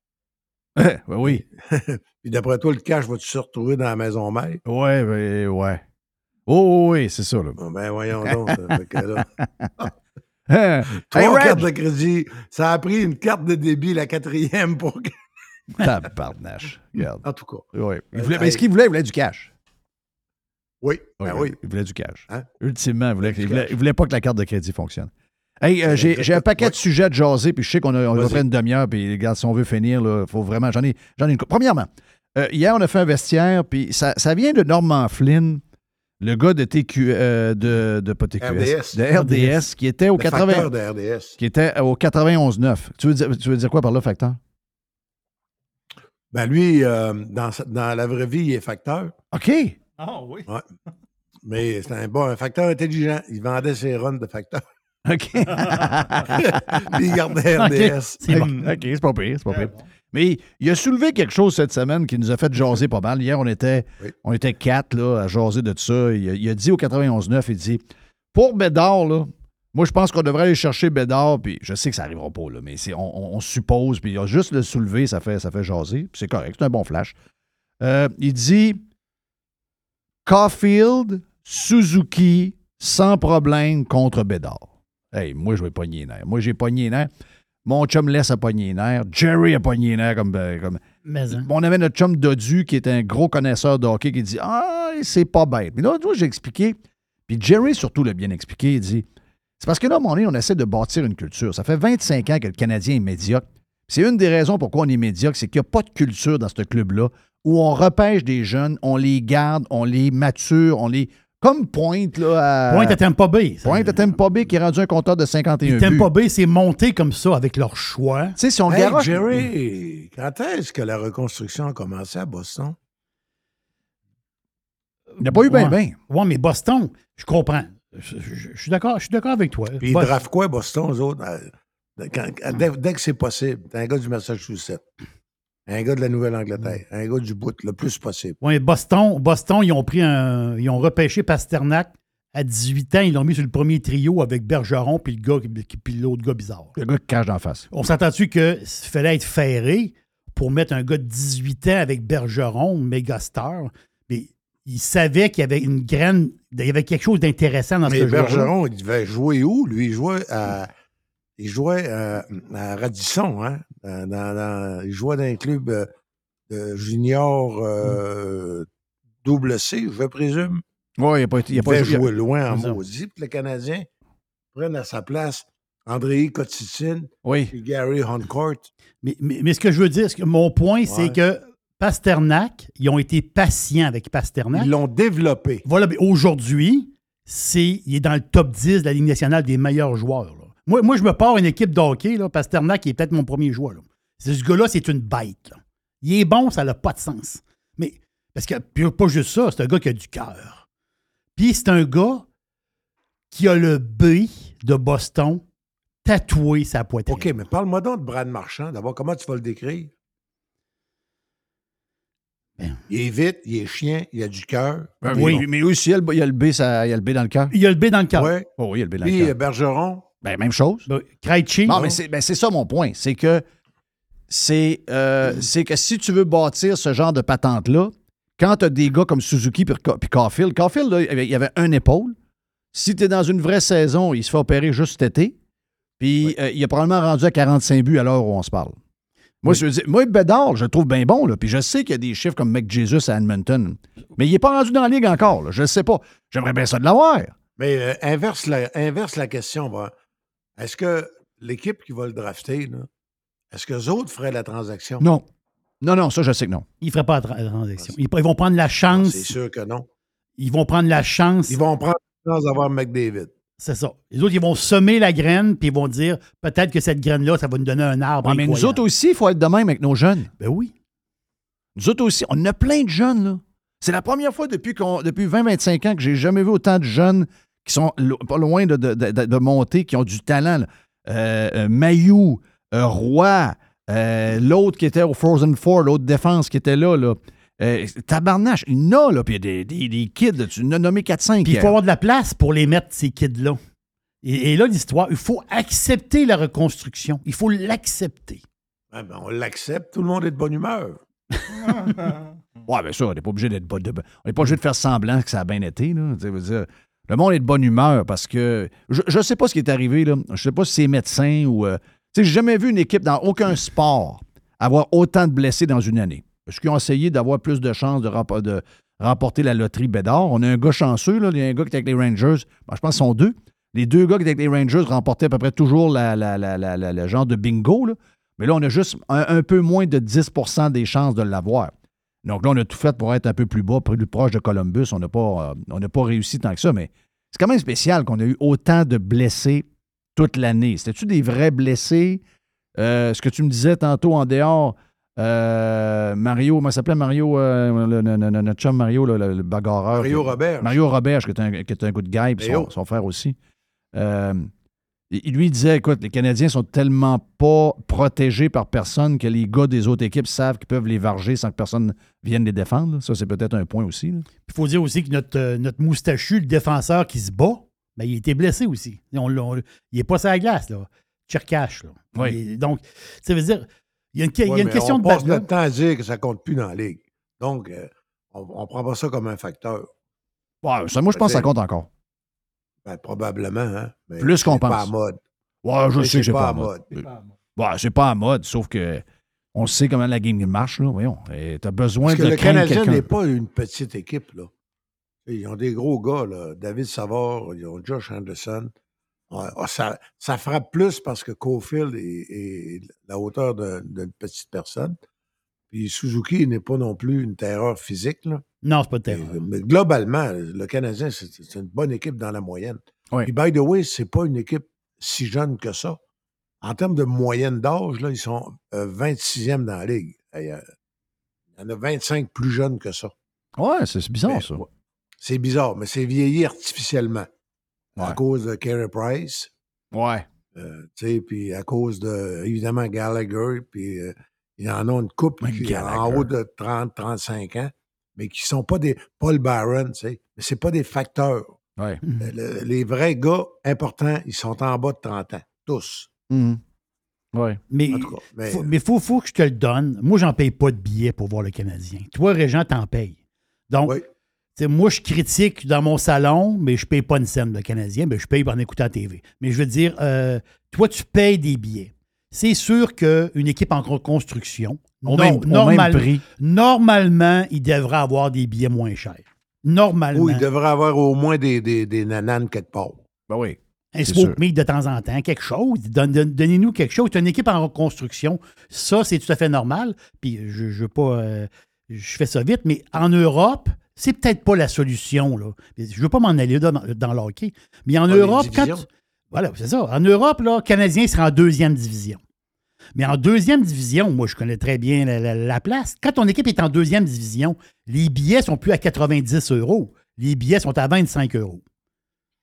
Ouais, *laughs* oui. *laughs* Puis d'après toi, le cash va-tu se retrouver dans la maison mère? Ouais, ouais, ouais. Oh, oui, c'est ça, là. Ah, Ben voyons donc. ça fait que là, *laughs* Hein? Trois Hey, cartes de crédit. Ça a pris une carte de débit, la quatrième, pour. Tabarnache. Regarde. En tout cas. Ouais. Il Euh, voulait, mais ce qu'il voulait, il voulait du cash? Oui. ben oui. Il voulait du cash. Hein? Ultimement, il voulait, il, voulait, il voulait pas que la carte de crédit fonctionne. Hey, euh, j'ai j'ai un paquet de sujets à jaser, puis je sais qu'on a, on a Vas-y. près une demi-heure, puis regarde, si on veut finir, il faut vraiment. J'en ai, j'en ai une. Premièrement, euh, hier, on a fait un vestiaire, puis ça, ça vient de Norman Flynn, le gars de TQ, euh, de, de pas TQS, RDS. de RDS, qui était au Le 80, facteur de RDS. qui était au 91-9. Tu veux, dire, tu veux dire quoi par là, facteur? Ben lui, euh, dans, la vraie vie, il est facteur. OK. Ah oui. Ouais. Mais c'est un bon un facteur intelligent. Il vendait ses runs de facteur. OK. *laughs* Puis il gardait OK. C'est bon. OK, c'est pas pire, c'est pas pire. Mais il a soulevé quelque chose cette semaine qui nous a fait jaser pas mal. Hier, on était, on était quatre là, à jaser de ça. Il a, il a dit au 91-9, il dit Pour Bédard, là, moi, je pense qu'on devrait aller chercher Bédard, puis je sais que ça n'arrivera pas, là, mais on, on- on suppose, puis il a juste le soulever, ça fait, ça fait jaser, puis c'est correct, c'est un bon flash. Euh, il dit Caulfield, Suzuki, sans problème contre Bédard. Hey, moi, je vais pogner les nerfs. Moi, j'ai pogné les nerfs. Mon chum laisse a pogné les nerfs. Jerry a pogné les nerfs comme. euh, comme... Mais, hein. On avait notre chum Dodu qui est un gros connaisseur de hockey qui dit Ah, c'est pas bête. Mais là, j'ai expliqué. Puis Jerry, surtout, l'a bien expliqué. Il dit C'est parce que là, à un moment donné, on essaie de bâtir une culture. Ça fait 25 ans que le Canadien est médiocre. C'est une des raisons pourquoi on est médiocre, c'est qu'il n'y a pas de culture dans ce club-là où on repêche des jeunes, on les garde, on les mature, on les. Comme Pointe, là. À... Pointe à Tampa Bay. Ça- Pointe à Tampa Bay qui est rendu un compteur de 51 buts. Tampa Bay, c'est monté comme ça avec leur choix. Tu sais, si on Hey, garoche- Jerry, quand est-ce que la reconstruction a commencé à Boston? Il n'y a pas eu bien, Ouais. bien. Ouais, mais Boston, je comprends. Je, je- je suis d'accord, je suis d'accord avec toi. Puis ils draftent quoi, Boston, eux autres? quand- dès, dès que c'est possible? T'es un gars du Massachusetts, un gars de la Nouvelle-Angleterre, un gars du bout, le plus possible. Ouais, Boston, Boston, ils ont pris un. Ils ont repêché Pasternak à 18 ans. Ils l'ont mis sur le premier trio avec Bergeron puis le gars puis l'autre gars bizarre. Le gars qui cache d'en face. On s'entend-tu qu'il fallait être ferré pour mettre un gars de 18 ans avec Bergeron, méga star, mais il savait qu'il y avait une graine, il y avait quelque chose d'intéressant dans Mais ce jeu. Bergeron, il devait jouer où? Lui, il jouait à, il jouait euh, à Radisson, hein? Dans, il jouait dans un club euh, junior euh, double C, je présume. Oui, il n'a pas été. Il, Il a pas joué- jouer loin en maudit. Puis le Canadien prenne à sa place André Kotitine Oui. et Gary Honcourt. Mais, mais- mais ce que je veux dire, que- mon point, c'est que Pasternak, ils ont été patients avec Pasternak. Ils l'ont développé. Voilà, mais aujourd'hui, c'est, il est dans le top 10 de la Ligue nationale des meilleurs joueurs. Moi, moi, je me pars une équipe de hockey, là, Pasternak il est peut-être mon premier joueur. là. C'est- Ce gars-là, c'est une bête. là. Il est bon, ça n'a pas de sens. Mais, parce que, puis pas juste ça, c'est un gars qui a du cœur. Puis c'est un gars qui a le B de Boston tatoué sa poitrine. OK, mais parle-moi donc de Brad Marchand. D'abord, comment tu vas le décrire? Ben. Il est vite, il est chien, il a du cœur. Ben oui, bon. mais aussi, il y a le, il y a le B, ça- il y a le B dans le cœur. Il a le B dans le cœur. Oh oui, il y a le B dans Puis le euh, cœur. Bergeron, Ben, même chose. Ben, Krejci, Non, non? mais c'est ben, c'est ça mon point. C'est que c'est euh, c'est que si tu veux bâtir ce genre de patente-là, quand tu as des gars comme Suzuki puis Ca- puis Caulfield, Caulfield, là, il y avait- un épaule. Si tu es dans une vraie saison, il se fait opérer juste cet été. Puis euh, il est probablement rendu à 45 buts à l'heure où on se parle. Moi, je veux dire, moi, Bedard, je le trouve bien bon. Là, puis je sais qu'il y a des chiffres comme McJesus à Edmonton. Mais il n'est pas rendu dans la ligue encore. là, je ne sais pas. J'aimerais bien ça de l'avoir. mais euh, inverse, la, inverse la question. va. Est-ce que l'équipe qui va le drafter, là, est-ce que les autres feraient la transaction? Non. Non, non, ça, je sais que non. il ne ferait pas la tra- la transaction. Ils, ils vont prendre la chance. C'est sûr que non. Ils vont prendre la chance. Ils vont prendre la chance d'avoir McDavid. C'est ça. Les autres, ils vont semer la graine, puis ils vont dire peut-être que cette graine-là, ça va nous donner un arbre. Mais nous autres aussi, il faut être de même avec nos jeunes. Ben oui. Nous autres aussi, on a plein de jeunes, là. C'est la première fois depuis, qu'on, depuis 20-25 ans que j'ai jamais vu autant de jeunes qui sont lo- pas loin de, de, de- de monter, qui ont du talent. Euh, euh, Mayou, euh, Roy, euh, l'autre qui était au Frozen Four, l'autre défense qui était là, là. Euh, tabarnache, il y en a, là, puis il y a des, des, des kids, là, tu en as nommé 4-5. Puis il faut avoir de la place pour les mettre, ces kids-là. Et, et là, l'histoire, il faut accepter la reconstruction. Il faut l'accepter. Ouais, ben, on l'accepte, tout le monde est de bonne humeur. *laughs* Ouais, bien sûr, on n'est pas obligé d'être bon- de- on n'est pas obligé de faire semblant que ça a bien été. Là. Tu sais, veux dire, le monde est de bonne humeur parce que je ne sais pas ce qui est arrivé. Là. Je ne sais pas si c'est médecin ou. euh, tu sais, j'ai jamais vu une équipe dans aucun sport avoir autant de blessés dans une année. Est-ce qu'ils ont essayé d'avoir plus de chances de, de remporter la loterie Bédard? On a un gars chanceux, là. il y a un gars qui est avec les Rangers. Ben, je pense qu'ils sont deux. Les deux gars qui étaient avec les Rangers remportaient à peu près toujours la, la- la- la- genre de bingo. là. Mais là, on a juste un, un peu moins de 10% des chances de l'avoir. Donc là, on a tout fait pour être un peu plus bas, plus proche de Columbus. On n'a pas, euh, on n'a pas réussi tant que ça, mais c'est quand même spécial qu'on a eu autant de blessés toute l'année. C'était-tu des vrais blessés? Euh, ce que tu me disais tantôt en dehors, euh, Mario, comment s'appelait Mario, euh, le- le- le- notre chum Mario, le, bagarreur? Mario Robert. Mario Robert, qui est un, qui est un good guy, puis son, Mario. son frère aussi. Il lui disait, écoute, les Canadiens sont tellement pas protégés par personne que les gars des autres équipes savent qu'ils peuvent les varger sans que personne vienne les défendre. là. Ça, c'est peut-être un point aussi. Il faut dire aussi que notre, euh, notre moustachu, le défenseur qui se bat, ben, il a été blessé aussi. On on il n'est pas sur la glace, là. Tcherkash, là. Oui. Il donc, ça veut dire, il y a une, il y a une question on de passe notre temps à dire que ça compte plus dans la ligue. Donc, euh, on ne prend pas ça comme un facteur. Ouais, ça, moi, je pense que ça compte encore. Ben, probablement, hein. mais Plus qu'on c'est pas pense. à mode. Ouais, je Mais sais que c'est pas, à mode. mode. Ouais, c'est pas à mode, sauf que on sait comment la game marche, là. Voyons. Tu as besoin Parce que de le craindre Canadien n'est pas une petite équipe, là. Ils ont des gros gars, là. David Savard, ils ont Josh Anderson. Ah, ça, ça frappe plus parce que Cofield est, est la hauteur d'une petite personne. Puis Suzuki n'est pas non plus une terreur physique, là. Non, c'est pas de terreur. Mais, mais globalement, le Canadien, c'est une bonne équipe dans la moyenne. Oui. Puis, by the way, c'est pas une équipe si jeune que ça. En termes de moyenne d'âge, là, ils sont euh, 26e dans la ligue. Et, euh, Il y en a 25 plus jeunes que ça. Ouais, c'est bizarre, Mais, ça. ouais, C'est bizarre, mais c'est vieilli artificiellement. À cause de Carey Price, Ouais. euh, tu sais, puis à cause de, évidemment, Gallagher, puis euh, il y en a une couple Ouais, qui est en haut de 30, 35 ans, mais qui sont pas des Paul Barron, tu sais, mais c'est pas des facteurs. Ouais. Euh, le- les vrais gars importants, ils sont en bas de 30 ans, tous. Mhm. Ouais. Mais cas, mais- faut- mais il faut, faut que je te le donne. Moi, j'en paye pas de billets pour voir le Canadien. Toi, Régent, t'en payes. Donc, Oui. tu sais, moi, je critique dans mon salon, mais je paye pas une scène le Canadien, mais je paye en écoutant la TV. Mais je veux dire, euh, toi, tu payes des billets. C'est sûr qu'une équipe en reconstruction, Au nor- même- au même normal- prix. normalement, il devrait avoir des billets moins chers. Normalement. Oui, il devrait avoir au moins des, des, des nananes quelque part. Ben oui. Un smoke meat de temps en temps, quelque chose. Donne- donne- Donnez-nous quelque chose. C'est une équipe en reconstruction. Ça, c'est tout à fait normal. Puis je, je veux pas. euh, je fais ça vite, mais en Europe, c'est peut-être pas la solution. Là. Je veux pas m'en aller dans, dans le hockey. Mais en Europe, quand. Voilà, c'est ça. En Europe, là, Canadien sera en deuxième division. Mais en deuxième division, moi, je connais très bien la, la- la place. Quand ton équipe est en deuxième division, les billets sont plus à 90 euros. Les billets sont à 25 euros.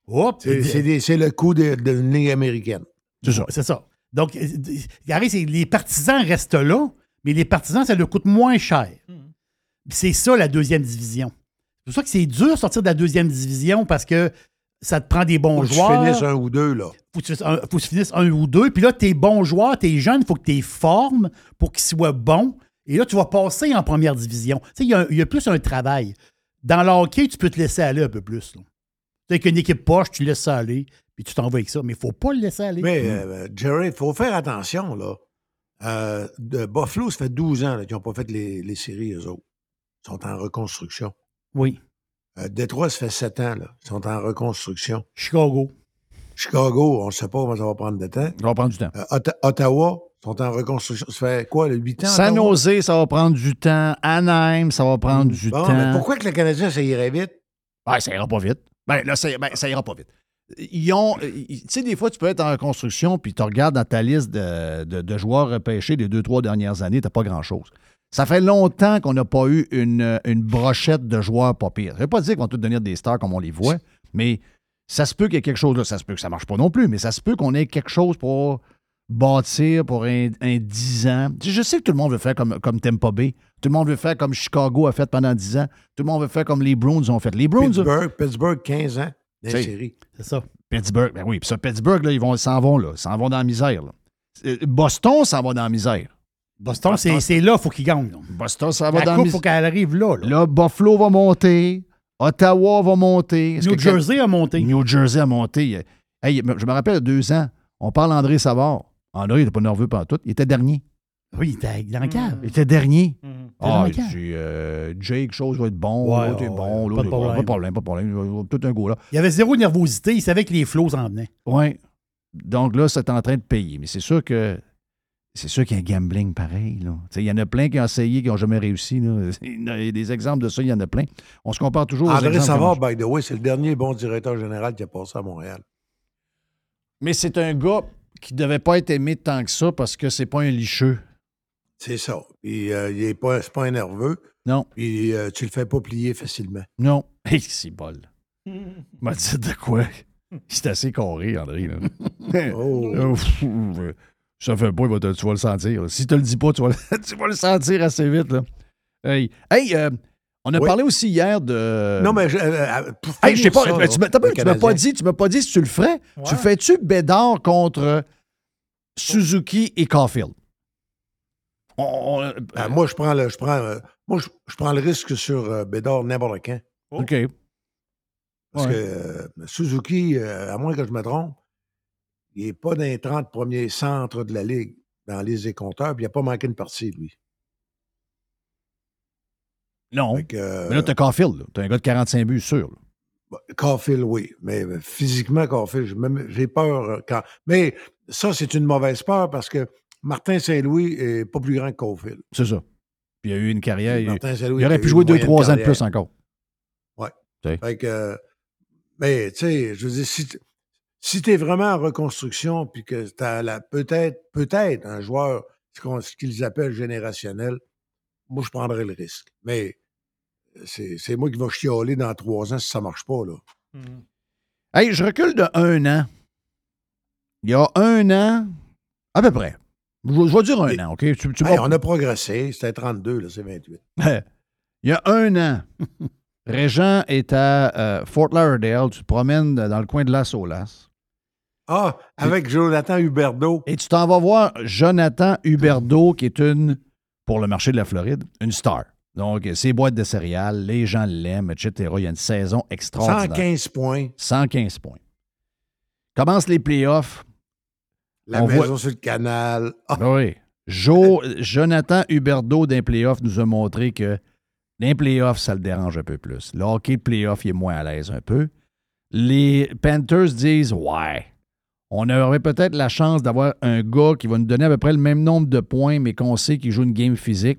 Hop! C'est le coût de, de américaine. C'est ça. C'est ça. Donc, euh, Gary, les partisans restent là, mais les partisans, ça leur coûte moins cher. C'est ça, la deuxième division. C'est pour ça que c'est dur de sortir de la deuxième division parce que ça te prend des bons Faut que tu joueurs. finisses un ou deux, là. Faut que tu, un- faut que tu finisses un ou deux. Puis là, tes bons joueurs, tes jeunes, il faut que tu les formes pour qu'ils soient bons. Et là, tu vas passer en première division. Tu sais, il y, a y plus un travail. Dans le hockey, tu peux te laisser aller un peu plus. Tu sais, avec une équipe poche, tu laisses ça aller, puis tu t'en vas avec ça. Mais il ne faut pas le laisser aller. Mais, euh, Jerry, il faut faire attention, là. Euh, de Buffalo, ça fait 12 ans qu'ils n'ont pas fait les, les séries, eux autres. Ils sont en reconstruction. Oui. Euh, Détroit, ça fait 7 ans, là. Ils sont en reconstruction. Chicago. Chicago, on ne sait pas comment ça va prendre de temps. Ça va prendre du temps. Euh, Otta- Ottawa, sont en reconstruction. Ça fait quoi, le 8 ans? San? Jose, ça va prendre du temps. Anaheim, ça va prendre du Bon, temps. mais pourquoi que le Canadien, ça irait vite? Ouais, ça ira pas vite. Ben là, ça, ben, ça ira pas vite. Ils ont. euh, Tu sais, des fois, tu peux être en reconstruction, puis tu regardes dans ta liste de, de- de joueurs repêchés des deux, trois dernières années, t'as pas grand-chose. Ça fait longtemps qu'on n'a pas eu une, une brochette de joueurs pas pires. Je ne veux pas dire qu'on va tous devenir des stars comme on les voit, mais ça se peut qu'il y ait quelque chose là. Ça se peut que ça marche pas non plus, mais ça se peut qu'on ait quelque chose pour bâtir pour un, un 10 ans. Je sais que tout le monde veut faire comme, comme Tampa Bay. Tout le monde veut faire comme Chicago a fait pendant 10 ans. Tout le monde veut faire comme les Bruins ont fait. Les Bruins, Pittsburgh, Pittsburgh, 15 ans dans C'est- la série. C'est ça. Pittsburgh, ben oui. Puis ça, Pittsburgh, là, ils s'en vont, là. Ils s'en vont dans la misère, là. Euh, Boston s'en va dans la misère. Boston, c'est c'est là, il faut qu'il gagne. là. Boston, ça va La dans coupe, le il faut qu'elle arrive là. là. Là, Buffalo va monter. Ottawa va monter. New que- Jersey a monté. New Jersey a monté. Hey, je me rappelle, il y a deux ans, on parle d'André Savard. André, il n'était pas nerveux pendant tout. Il était dernier. Oui, il était dans le cave. Il était dernier. dans Ah, il dit, euh, Jake, chose va être bon. Ouais, l'autre est bon. l'autre pas de problème. Pas de problème, pas de problème. Tout un go là. Il y avait zéro nervosité. Il savait que les flots s'en venaient. Oui. Donc là, c'est en train de payer. Mais c'est sûr que c'est sûr qu'il y a un gambling pareil. Il y en a plein qui ont essayé, qui n'ont jamais réussi. là. *laughs* Il y a des exemples de ça, il y en a plein. On se compare toujours aux André exemples Savard, by the way, c'est le dernier bon directeur général qui a passé à Montréal. Mais c'est un gars qui ne devait pas être aimé tant que ça parce que c'est pas un licheux. C'est ça. Puis euh, il n'est pas, pas un nerveux. Non. Puis euh, tu le fais pas plier facilement. Non. *laughs* Hey, c'est bol. *laughs* m'a dit de quoi? C'est assez carré, André. Là. Oh. Euh, euh, Ça fait pas, tu vas le sentir. là. Si tu le dis pas, tu vas le, *laughs* tu vas le sentir assez vite. Là. Hey, Hey, euh, on a Oui. parlé aussi hier de. Non, mais je- euh, pour Hey, je sais pas, ça, tu m'as pas- dit, tu m'as pas dit si tu le ferais. Tu fais-tu Bédard contre Suzuki et Caulfield? On- on- euh, Ah, moi, je prends le, je prends, euh, moi, je, je prends le risque sur euh, Bédard n'importe quand. OK. Parce Ouais. que euh, Suzuki, euh, à moins que je me trompe, il n'est pas dans les 30 premiers centres de la Ligue dans les compteurs, puis il n'a pas manqué une partie, lui. Non. Que, euh, Mais là, t'as Caulfield. là. T'as un gars de 45 buts sûr. là. bah, Caulfield, oui. Mais euh, physiquement, Caulfield, j'ai peur euh, quand. Mais ça, c'est une mauvaise peur parce que Martin Saint-Louis n'est pas plus grand que Caulfield. C'est ça. Puis il a eu une carrière. Il, Martin Saint-Louis il aurait pu jouer une moyenne 2-3 ans de plus encore. Tu. Fait que, euh, mais, tu sais, je veux dire, si, si tu es vraiment en reconstruction, puis que tu as la, peut-être, peut-être un joueur, ce qu'ils appellent générationnel, moi, je prendrais le risque. Mais c'est c'est moi qui vais chialer dans trois ans si ça marche pas, là. Hey, je recule de un an. Il y a un an, à peu près. Je, je vais dire un Et- an, OK? Tu, tu Hey, vas- on a progressé. C'était 32, là, c'est 28. *laughs* Il y a un an, *laughs* Régent est à euh, Fort Lauderdale. Tu te promènes dans le coin de Las Olas. Ah, avec Jonathan Huberdeau. Et tu t'en vas voir Jonathan Huberdeau, qui est une, pour le marché de la Floride, une star. Donc, ses boîtes de céréales, les gens l'aiment, etc. Il y a une saison extraordinaire. 115 points. 115 points. Commence les playoffs. La On maison voit- sur le canal. Ah, Ben Oui. Jo- Jonathan Huberdeau d'un playoff nous a montré que les playoffs, ça le dérange un peu plus. Le hockey playoff, il est moins à l'aise un peu. Les Panthers disent Ouais, on aurait peut-être la chance d'avoir un gars qui va nous donner à peu près le même nombre de points, mais qu'on sait qu'il joue une game physique.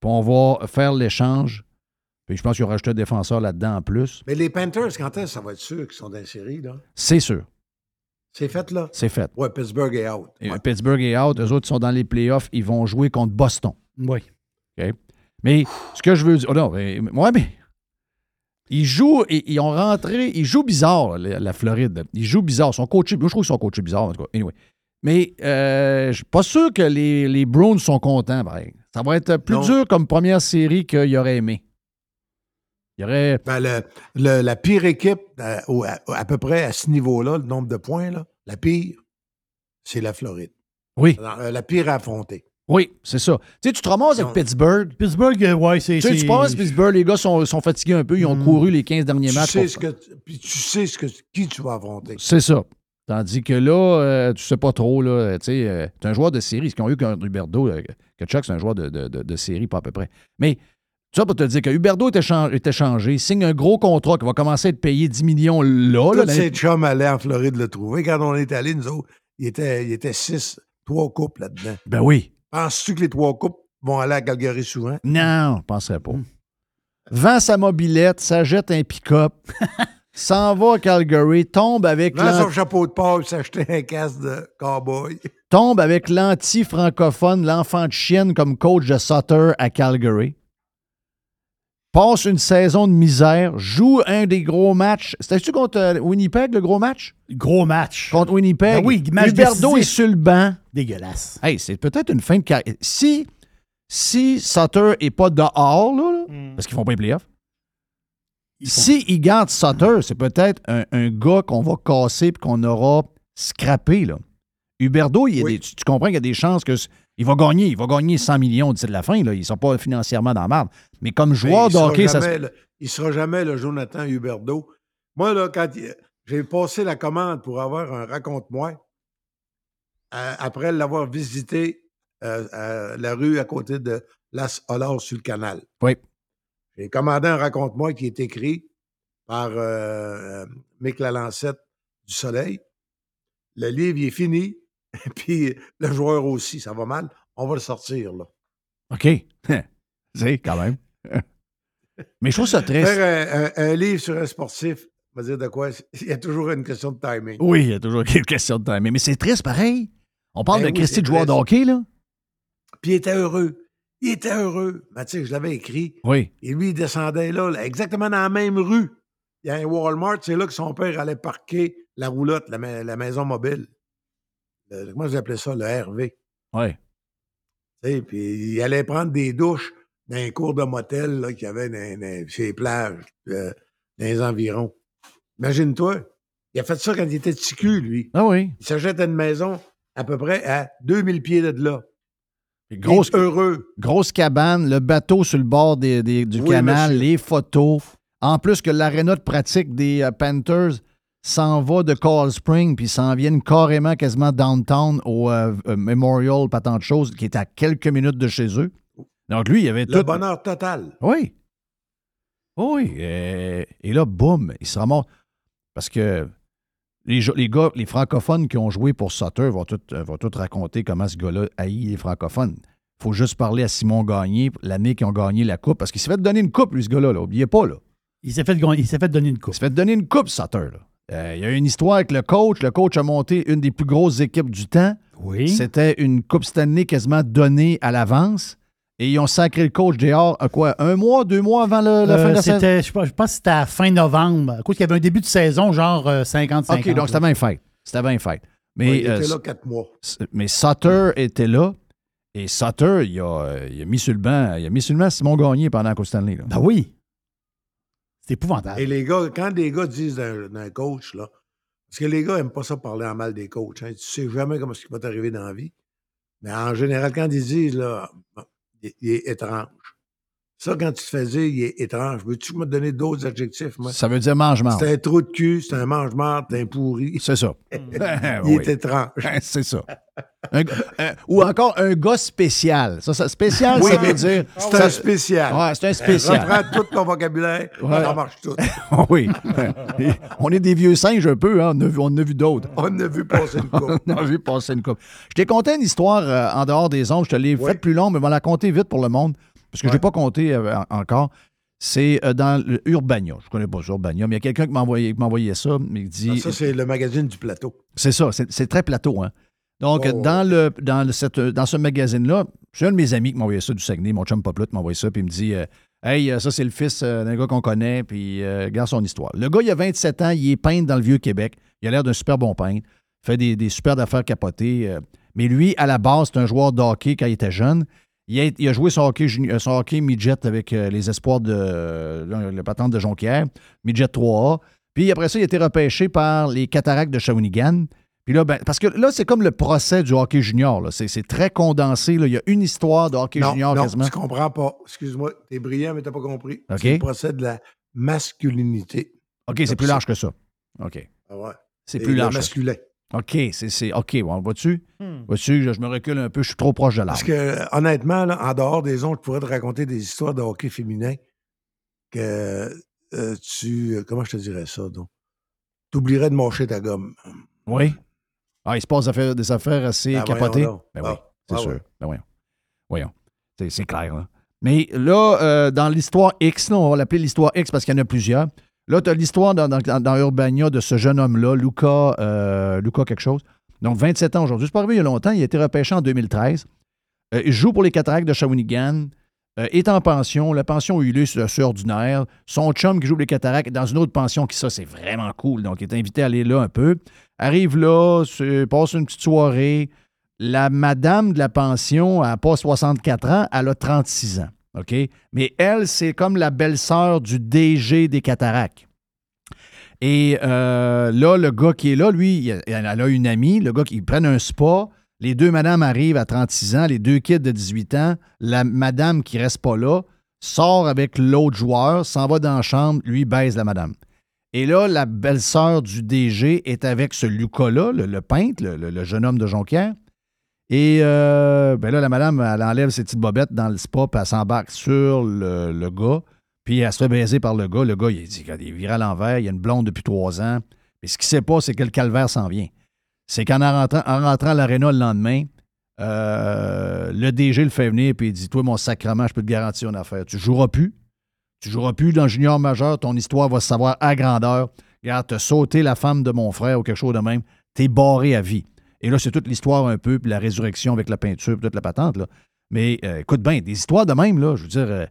Puis on va faire l'échange. Puis je pense qu'il y aura rajouté un défenseur là-dedans en plus. Mais les Panthers, quand est-ce que ça va être sûr qu'ils sont dans la série, là? C'est sûr. C'est fait, là? C'est fait. Ouais, Pittsburgh est out. Et Ouais. Pittsburgh est out. Eux autres sont dans les playoffs. Ils vont jouer contre Boston. Oui. OK? Mais ce que je veux dire. Oh non, mais, ouais, mais. Ils jouent, ils, ils ont rentré, ils jouent bizarre, la, la Floride. Ils jouent bizarre. Ils sont coachés. Moi, je trouve qu'ils sont coachés bizarre, en tout cas. Anyway. Mais euh, je suis pas sûr que les, les Browns sont contents, pareil. Ça va être plus Non. dur comme première série qu'il aurait aimé. Il y aurait. Ben, le- le- la pire équipe, euh, à, à peu près à ce niveau-là, le nombre de points, là, la pire, c'est la Floride. Oui, Euh, La pire à affronter. Oui, c'est ça. Tu sais, tu te ramasses avec. Pittsburgh. Pittsburgh, euh, ouais, c'est. Tu sais, tu penses Pittsburgh, les gars sont, sont fatigués un peu. Ils ont Mm. couru les 15 derniers Tu matchs. sais, ce que, puis tu sais ce que, qui tu vas affronter. C'est ça. Tandis que là, euh, tu sais pas trop, là, tu sais, euh, t'es un joueur de série. Ce qu'ils ont eu qu'un Huberdo, euh, que Chuck, c'est un joueur de, de- de- de série, pas à peu près. Mais ça pour te dire que Huberdo était, chan- était changé, signe un gros contrat qui va commencer à être payé 10 millions là. là, Tous l'année- ces chums allaient en Floride le trouver. Quand on est allé, nous autres, il était, il était six, trois couples là-dedans. Ben oui. Penses-tu que les trois couples vont aller à Calgary souvent? Non, je penserais pas. Vend sa mobilette, s'achète un pick-up, *laughs* s'en va à Calgary, tombe avec Vends l'an- son chapeau de paille, s'acheter un casque de cowboy. tombe avec l'anti-francophone, l'enfant de chienne comme coach de Sutter à Calgary. Passe une saison de misère, joue un des gros matchs. C'était-tu contre euh, Winnipeg, le gros match? Gros match. Contre Winnipeg. Ben oui, match Huberdeau est sur le banc. Dégueulasse. Hey, c'est peut-être une fin de carrière. Si, si Sutter n'est pas dehors, là, là, Hmm. parce qu'ils font pas les playoffs, si il garde Sutter, c'est peut-être un, un gars qu'on va casser et qu'on aura scrappé. Là. Huberdeau, il y a Oui. des- tu, tu comprends qu'il y a des chances que Il va gagner, il va gagner 100 millions d'ici de la fin. Là. Ils ne sont pas financièrement dans la marde. Mais comme joueur Ben, il de sera hockey, ça se- le- Il ne sera jamais le Jonathan Huberdeau. Moi, là, quand j'ai passé la commande pour avoir un raconte-moi, euh, après l'avoir visité euh, à la rue à côté de Las Olas sur le canal. Oui. J'ai commandé un raconte-moi qui est écrit par euh, euh, Mick Lalancette du Soleil. Le livre il est fini, *laughs* puis le joueur aussi, ça va mal. On va le sortir, là. OK. *laughs* C'est quand même. *laughs* Mais je trouve ça triste. Faire un, un- un livre sur un sportif, on va dire de quoi, il y a toujours une question de timing. Oui, il y a toujours une question de temps. Mais, c'est triste pareil. On parle Ben de oui, Christy de joueur de hockey, là. Puis il était heureux. Il était heureux. Tu sais, je l'avais écrit. Oui. Et lui, il descendait là, là, exactement dans la même rue. Il y a un Walmart, c'est là que son père allait parquer la roulotte, la, ma- la maison mobile. Le- comment vous appelez ça, le RV? Oui. Puis il allait prendre des douches dans un cours de motel qu'il y avait dans, dans- sur les plages, euh, dans les environs. Imagine-toi. Il a fait ça quand il était petit cul, lui. Ah oui. Il s'achète une maison à peu près à 2000 pieds de là. Grosse, heureux. grosse cabane, le bateau sur le bord des- des- du Oui, canal, monsieur. les photos. En plus que l'aréna de pratique des euh, Panthers s'en va de Coral Spring, puis s'en viennent carrément quasiment downtown au euh, euh, Memorial, pas tant de choses, qui est à quelques minutes de chez eux. Donc lui, il y avait Le tout. bonheur total. Oui. Oui. et là, boum, il se ramasse. Parce que les, les gars, les francophones qui ont joué pour Sutter vont tout, euh, vont tout raconter comment ce gars-là haït les francophones. Il faut juste parler à Simon Gagné, l'année qu'ils ont gagné la Coupe, parce qu'il s'est fait donner une coupe, lui, ce gars-là. Là. Oubliez pas, là. Il s'est fait, gagner- il s'est fait donner une coupe. Il s'est fait donner une coupe, Sutter. là. Euh, il y a eu une histoire avec le coach. Le coach a monté une des plus grosses équipes du temps. Oui. C'était une Coupe Stanley quasiment donnée à l'avance. Et ils ont sacré le coach dehors, à quoi? Un mois, deux mois avant le- la Euh, fin de la saison? c'était- Je pense que c'était à fin novembre. À cause qu'il y avait un début de saison, genre euh, 50-50. OK, donc c'était bien fait. C'était bien fait. Mais, Ouais, il euh, était là quatre mois. mais Sutter était là. Et Sutter, il a, euh, il a mis sur le banc, il a mis sur le banc Simon Gagné pendant la Coupe Stanley. là. Ben oui. C'est épouvantable. Et les gars, quand des gars disent d'un coach, là, parce que les gars n'aiment pas ça parler en mal des coachs. Hein, tu sais jamais comment ce qui va t'arriver dans la vie. Mais en général, quand ils disent, là, il, il est étrange. Ça, quand tu te fais dire, il est étrange, veux-tu me donner d'autres adjectifs, moi? Ça veut dire mange-marde. C'est un trou de cul, c'est un mange-marde, c'est un pourri. C'est ça. *laughs* il Oui. est étrange. C'est ça. *laughs* Un ou encore un gars spécial. Ça, ça- spécial, Oui, ça veut dire. C'est ça- un spécial. Ouais, c'est un spécial. Reprends tout ton vocabulaire, Ouais. ça marche tout. *laughs* oui. *laughs* On est des vieux singes un peu, hein. on, a vu, on en a vu d'autres. On a vu passer une *laughs* coupe. on a vu passer une coupe. Je t'ai conté une histoire euh, en dehors des ondes. Je te l'ai faite plus long, mais on va la compter vite pour le monde, parce que je n'ai pas compté euh, en- encore. C'est euh, dans Urbania. Je ne connais pas ça, Urbania, mais il y a quelqu'un qui envoyé ça. Mais il dit, Ah, Ça, c'est le magazine du plateau. c'est ça, c'est c'est très plateau. Hein? Donc, Oh, dans, le, dans, le- cette- dans ce magazine-là, c'est un de mes amis qui m'a envoyé ça du Saguenay, mon chum Poplut m'a envoyé ça, puis il me dit euh, Hey, euh, ça, c'est le fils euh, d'un gars qu'on connaît, puis euh, regarde son histoire. Le gars, il a 27 ans, il est peintre dans le Vieux-Québec. Il a l'air d'un super bon peintre, fait des, des super affaires capotées. euh, mais lui, à la base, c'est un joueur de hockey quand il était jeune. Il a, il a joué son hockey, son hockey midget avec les espoirs de euh, le patente de Jonquière, midget 3A. Puis après ça, il a été repêché par les cataractes de Shawinigan. Puis là, ben, parce que là, c'est comme le procès du hockey junior. là. C'est c'est très condensé. là. Il y a une histoire de hockey Non, junior non, quasiment. tu comprends pas. Excuse-moi, t'es brillant, mais t'as pas compris. C'est le procès de la masculinité. OK, c'est plus large que ça. OK. Ah ouais. C'est Et plus le large. ça. masculin. OK, c'est. c'est- OK, bon, vois-tu? Hmm. Vois-tu, je, je me recule un peu, je suis trop proche de l'arbre. Parce que, honnêtement, là, en dehors des ondes, je pourrais te raconter des histoires de hockey féminin que euh, tu. euh, Comment je te dirais ça, donc? T'oublierais de mâcher ta gomme. Oui. Ah, il se passe des affaires, assez Ben, capotées. Ben oui, Ah, c'est ah sûr. ouais. Ben voyons. Voyons. C'est, c'est clair, là. Mais là, euh, dans l'histoire X, là, on va l'appeler l'histoire X parce qu'il y en a plusieurs. Là, tu as l'histoire dans, dans- dans Urbania de ce jeune homme-là, Luca, euh, Luca quelque chose. Donc, 27 ans aujourd'hui. C'est pas arrivé il y a longtemps. Il a été repêché en 2013. Euh, il joue pour les Cataractes de Shawinigan. Euh, est en pension. La pension eu lieu sur sur ordinaire. Son chum qui joue les Cataractes est dans une autre pension qui, ça, c'est vraiment cool. Donc, il est invité à aller là un peu. Arrive là, se- passe une petite soirée. La madame de la pension, n'a pas 64 ans, elle a 36 ans. OK? Mais elle, c'est comme la belle-sœur du DG des Cataractes. Et euh, là, le gars qui est là, lui, il elle a une amie, le gars qui prenne un spa. Les deux madames arrivent à 36 ans, les deux kids de 18 ans. La madame qui reste pas là sort avec l'autre joueur, s'en va dans la chambre, lui baise la madame. Et là, la belle-sœur du DG est avec ce Lucas-là, le, peintre, le, jeune homme de Jonquière. Et euh, ben là, la madame, elle enlève ses petites bobettes dans le spa, puis elle s'embarque sur le, gars. Puis elle se fait baiser par le gars. Le gars, il dit qu'il est à l'envers, il y a une blonde depuis trois ans. Mais ce qu'il sait pas, c'est que le calvaire s'en vient. C'est qu'en rentrant, en rentrant à l'aréna le lendemain, euh, le DG le fait venir puis il dit Toi, mon sacrement, je peux te garantir une affaire. Tu joueras plus. Tu joueras plus dans junior majeur. Ton histoire va se savoir à grandeur. Regarde, t'as sauté la femme de mon frère ou quelque chose de même. T'es barré à vie. Et là, c'est toute l'histoire un peu, puis la résurrection avec la peinture, puis toute la patente. Là. Mais euh, écoute bien, des histoires de même, là, je veux dire, euh,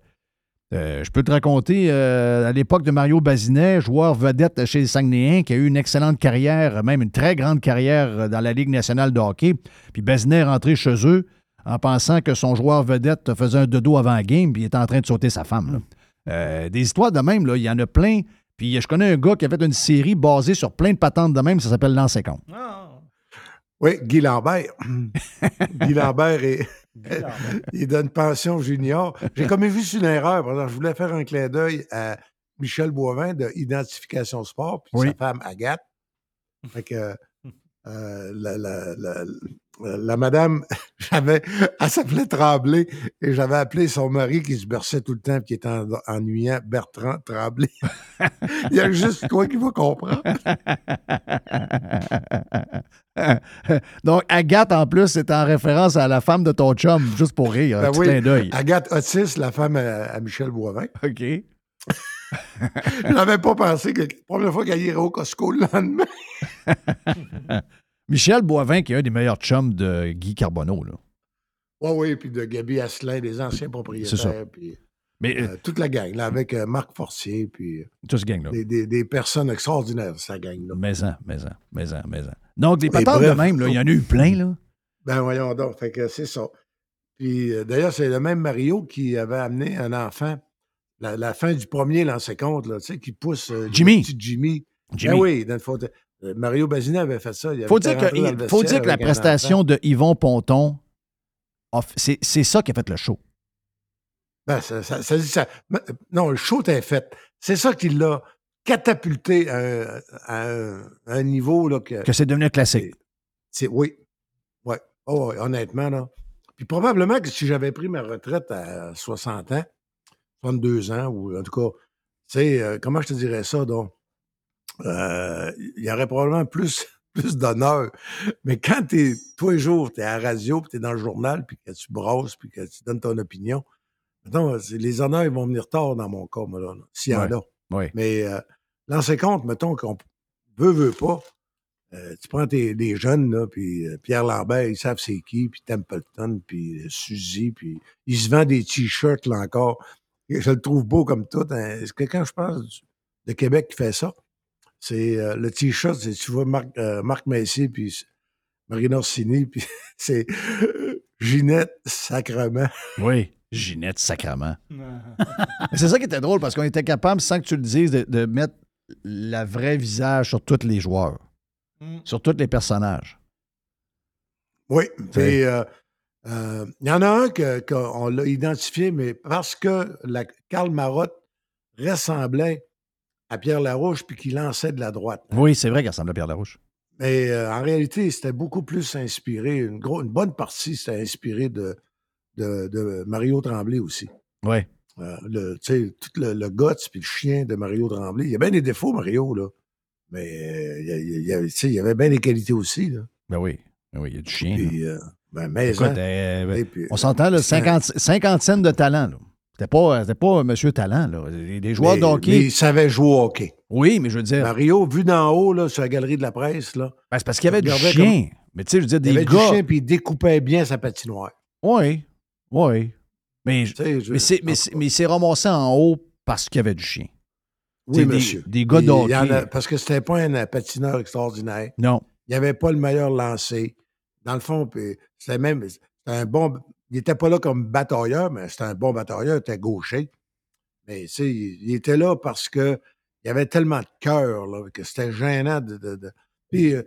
euh, je peux te raconter euh, à l'époque de Mario Bazinet, joueur vedette chez les Saguenayens, qui a eu une excellente carrière, même une très grande carrière euh, dans la Ligue nationale de hockey. Puis Bazinet est rentré chez eux en pensant que son joueur vedette faisait un dodo avant la game, puis il était en train de sauter sa femme. des histoires de même, il y en a plein. Puis je connais un gars qui a fait une série basée sur plein de patentes de même, ça s'appelle L'Ancien Compte. Oui, Guy Lambert. *clears throat* Guy Lambert, est- *laughs* *laughs* il donne pension junior. J'ai comme vu une erreur. Je voulais faire un clin d'œil à Michel Boivin de Identification Sport, puis Oui. sa femme Agathe. Fait que *laughs* euh, la, la- la- la madame, *laughs* j'avais, elle s'appelait Tremblay et j'avais appelé son mari qui se berçait tout le temps et qui était en- ennuyant Bertrand Tremblay. *laughs* Il y a juste toi qui va comprendre. *laughs* Donc, Agathe, en plus, c'est en référence à la femme de ton chum, juste pour rire, un Ben oui, clin d'œil. Agathe Otis, la femme à, à Michel Boivin. OK. Je n'avais pas pensé que la première fois qu'elle irait au Costco le lendemain. Michel Boivin, qui est un des meilleurs chums de Guy Carbonneau. Là. Oui, oui, puis de Gabi Asselin, des anciens C'est ça. propriétaires, puis Mais euh, toute la gang, là, avec euh, Marc Forcier, puis euh, tout ce gang-là. des, des- des personnes extraordinaires, sa gang-là. Maison, maison, maison, maison. Donc, les Mais patentes de même, là, il y en a eu plein, là. Ben voyons donc, fait que c'est ça. Puis euh, d'ailleurs, c'est le même Mario qui avait amené un enfant, la, la fin du premier lancé compte, là, tu sais, qui pousse euh, Jimmy. petit Jimmy. Jimmy. Ben oui, dans le fond, euh, Mario Bazinet avait fait ça. Il Faut dire, que, il- faut dire que la prestation de Yvon Ponton, c'est ça qui a fait le show. Ben, ça, ça- ça dit ça. Mais, euh, Non, le show était fait. C'est ça qui l'a catapulté à un, à un- à un niveau là, que. Que c'est devenu classique. c'est- oui. Ouais. Oh, honnêtement, là. Puis probablement que si j'avais pris ma retraite à 60 ans, 62 ans, ou en tout cas, tu sais, euh, comment je te dirais ça, donc? Euh, Il y aurait probablement plus, *laughs* plus d'honneur. Mais quand t'es, tous les jours, tu es à la radio, puis tu es dans le journal, puis que tu brosses, puis que tu donnes ton opinion, mettons, c'est- les honneurs, ils vont venir tard dans mon cas, moi, là, là, s'il y en Ouais. a. Mais euh, compte, mettons qu'on veut, veut pas. euh, tu prends tes, les jeunes, là, puis euh, Pierre Lambert, ils savent c'est qui, puis Templeton, puis euh, Suzy, puis il se vend des T-shirts, là, encore. Et je le trouve beau comme tout. hein. Est-ce que quand je pense de Québec qui fait ça, c'est euh, le T-shirt, c'est tu vois Marc, euh, Marc Messier, puis Marina Orsini, puis *laughs* c'est Ginette Sacrement. Oui. *laughs* Ginette Sacrament. *laughs* c'est ça qui était drôle parce qu'on était capable, sans que tu le dises, de, de mettre la vraie visage sur tous les joueurs, Mm. sur tous les personnages. Oui, et euh, euh, il y en a un que- qu'on l'a identifié, mais parce que la, Karl Marotte ressemblait à Pierre Larouche puis qu'il lançait de la droite. Oui, c'est vrai qu'il ressemble à Pierre Larouche. Mais euh, en réalité, c'était beaucoup plus inspiré, une, gros- une bonne partie, c'était inspiré de, de, de Mario Tremblay aussi. Oui. Euh, le, tu sais, tout le, le guts puis le chien de Mario Tremblay. Il y a bien des défauts, Mario, là. Mais euh, il y a- il y, a- tu sais, il y avait bien des qualités aussi, là. Ben oui. Ben oui, il y a du chien. Puis, euh, ben, mais, Écoute, hein, ben, puis, on s'entend, là, c'est un- 50, cinquantaine de talent. là. C'était pas, c'était pas Monsieur Talent. Là. Des, des joueurs mais- de hockey. mais il savait jouer au hockey. Oui, mais je veux dire, Mario, vu d'en haut, là, sur la galerie de la presse, là, ben, c'est parce qu'il y avait du chien. Mais tu sais, je veux dire, il des avait du gars. chien puis il découpait bien sa patinoire. Oui, oui. Mais, je- mais, c'est, mais, il s'est ramassé en haut parce qu'il y avait du chien. Oui, des- monsieur. des gars de y hockey. a- parce que c'était pas un euh, patineur extraordinaire. Non. Il n'y avait pas le meilleur lancé. Dans le fond, c'était même c'était un bon. Il n'était pas là comme batailleur, mais c'était un bon batailleur, il était gaucher. Mais tu sais, il, était là parce que il avait tellement de cœur là, que c'était gênant de. de- de- Puis, euh,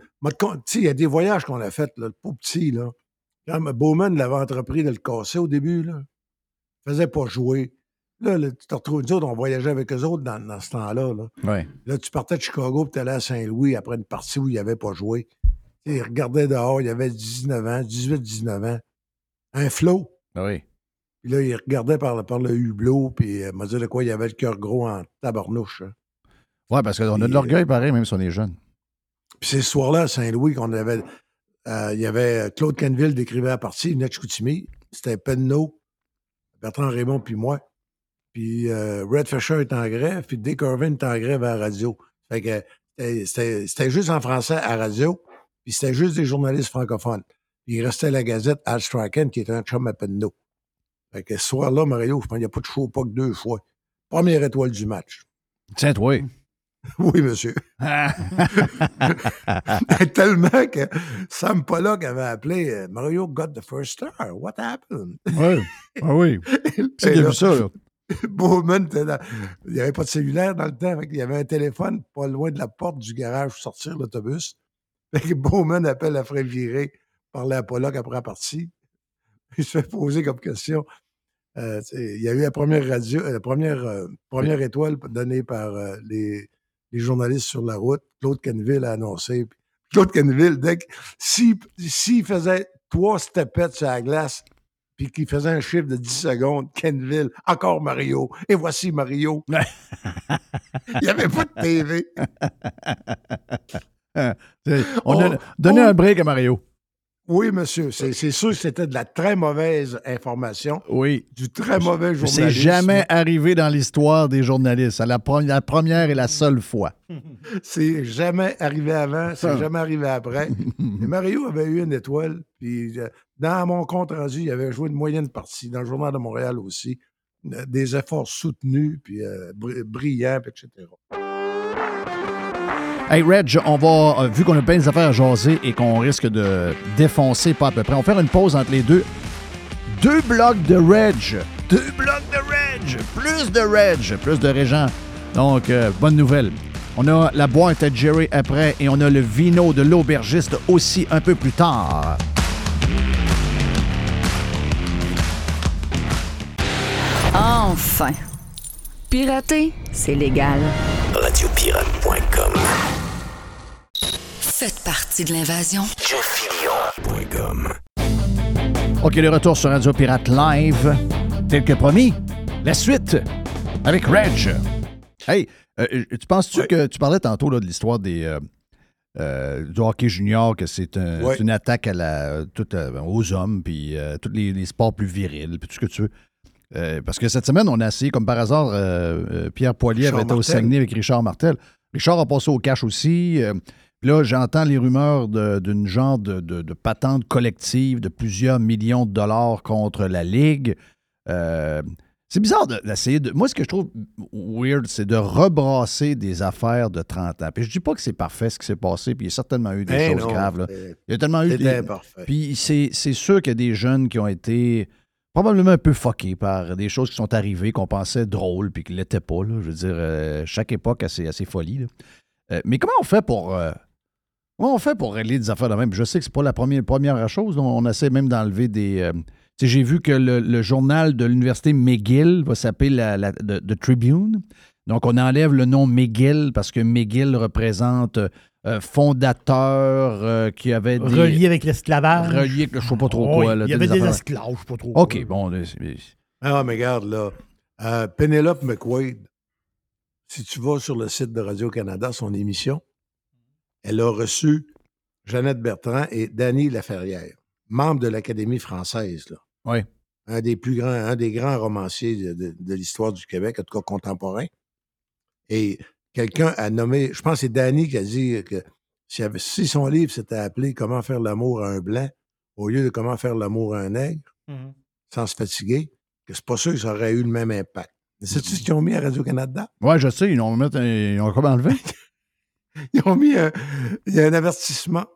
il y a des voyages qu'on a faits, le pauvre petit, là. Quand Bowman l'avait entrepris de le casser au début, là, il faisait pas jouer. Là, là, tu te retrouves, nous autres, on voyageait avec eux autres dans, dans ce temps-là. Là. Ouais. Là, tu partais de Chicago puis tu allais à Saint-Louis après une partie où il n'avait pas joué. Il regardait dehors, il avait 19 ans, 18-19 ans. Un flow. Ah Oui. Puis là, il regardait par, le- par le hublot, puis euh, il m'a dit de quoi il avait le cœur gros en tabarnouche. hein. Ouais, parce qu'on a de l'orgueil pareil, même si on est jeune. Puis c'est ce soir-là, à Saint-Louis, qu'on avait. euh, il y avait euh, Claude Canville décrivait la partie, de Chicoutimi. C'était Penno, Bertrand Raymond, puis moi. Puis euh, Red Fisher est en grève, puis Dick Irvin est en grève à la radio. Fait que c'était- juste en français à la radio, puis c'était juste des journalistes francophones. Il restait la Gazette Al Strachan, qui était un chum à Penno. Fait que ce soir-là, Mario, je pense qu'il n'y a pas de show, pas que deux fois. Première étoile du match. Tiens, toi. *laughs* Oui, monsieur. *laughs* Tellement que Sam Pollock avait appelé euh, Mario got the first star. What happened? Oui. *laughs* Ah oui. C'est là, ça, là? Bowman, il n'y avait pas de cellulaire dans le temps. fait qu'il y avait un téléphone pas loin de la porte du garage pour sortir l'autobus. Fait que Bowman appelle après virer, parler à Pollock après la partie. *laughs* Il se fait poser comme question. euh, il y a eu la première radio, euh, la première, euh, première étoile donnée par euh, les, les journalistes sur la route. Claude Canville a annoncé. Puis *laughs* Claude Canville, dès que s'il s'il faisait trois stepettes sur la glace, puis qu'il faisait un chiffre de 10 secondes, Kenville, encore Mario, et voici Mario. *laughs* Il n'y avait pas de TV. On a Oh, donné oh. un break à Mario. Oui, monsieur, c'est c'est sûr que c'était de la très mauvaise information, Oui. du très mauvais C'est journalisme. jamais arrivé dans l'histoire des journalistes. C'est la, pre- la première et la seule fois. *laughs* C'est jamais arrivé avant, c'est Ah. jamais arrivé après. *laughs* Et Mario avait eu une étoile, puis euh, dans mon compte rendu, il avait joué une moyenne partie, dans le Journal de Montréal aussi, euh, des efforts soutenus, puis euh, br- brillants, puis etc. Hey, Reg, on va, euh, vu qu'on a plein d'affaires à jaser et qu'on risque de défoncer pas à peu près, on va faire une pause entre les deux. Deux blocs de Reg. Deux blocs de Reg. Plus de Reg. Plus de Régent. Donc, euh, bonne nouvelle. On a la boîte à Jerry après et on a le vino de l'aubergiste aussi un peu plus tard. Enfin. Pirater, c'est légal. Radiopirate.com. Faites partie de l'invasion. OK, le retour sur Radio Pirate Live. Tel que promis, la suite avec Reg. Hey, euh, tu penses-tu que tu parlais tantôt là, de l'histoire des euh, euh, du hockey junior, que c'est un- Ouais. c'est une attaque à la, tout, euh, aux hommes, puis euh, tous les, les sports plus virils, puis tout ce que tu veux. Euh, parce que cette semaine, on a essayé, comme par hasard, euh, euh, Pierre Poilier avait été au. Saguenay avec Richard Martel. Richard a passé au cash aussi. Puis là, j'entends les rumeurs de- d'une genre de, de- de patente collective de plusieurs millions de dollars contre la Ligue. Euh, c'est bizarre de- d'essayer de. Moi, ce que je trouve weird, c'est de rebrasser des affaires de 30 ans. Puis je dis pas que c'est parfait ce qui s'est passé, puis il y a certainement eu des Eh choses non, graves. là. Il y a tellement eu. Imparfait. Puis c'est c'est sûr qu'il y a des jeunes qui ont été probablement un peu fuckés par des choses qui sont arrivées qu'on pensait drôles puis qui ne l'étaient pas. là. Je veux dire, euh, chaque époque a ses, a ses folies. là. Euh, mais comment on fait pour. euh, comment on fait pour régler des affaires de même? Je sais que c'est pas la première, première chose. On, on essaie même d'enlever des. euh, tu sais, J'ai vu que le, le journal de l'université McGill va s'appeler la, la- the, The Tribune. Donc, on enlève le nom McGill parce que McGill représente euh, fondateur euh, qui avait des. Relié avec l'esclavage. Relié avec le- je sais pas trop Oh, quoi. là, il y avait des esclaves, je sais pas trop. OK, quoi. bon. Ah, mais regarde, là. euh, Penelope McQuaid, si tu vas sur le site de Radio-Canada, son émission, elle a reçu Jeannette Bertrand et Danny Laferrière, membres de l'Académie française, là. Oui. Un des plus grands, un des grands romanciers de, de- de l'histoire du Québec, en tout cas contemporain. Et quelqu'un a nommé, je pense que c'est Danny qui a dit que si son livre s'était appelé Comment faire l'amour à un blanc au lieu de Comment faire l'amour à un nègre, Mhm. sans se fatiguer, que c'est pas sûr que ça aurait eu le même impact. Mais sais-tu ce qu'ils ont mis à Radio-Canada? Ouais, je sais, ils un- ils ont comme enlevé. *laughs* *laughs* Ils ont mis un, il y a un avertissement.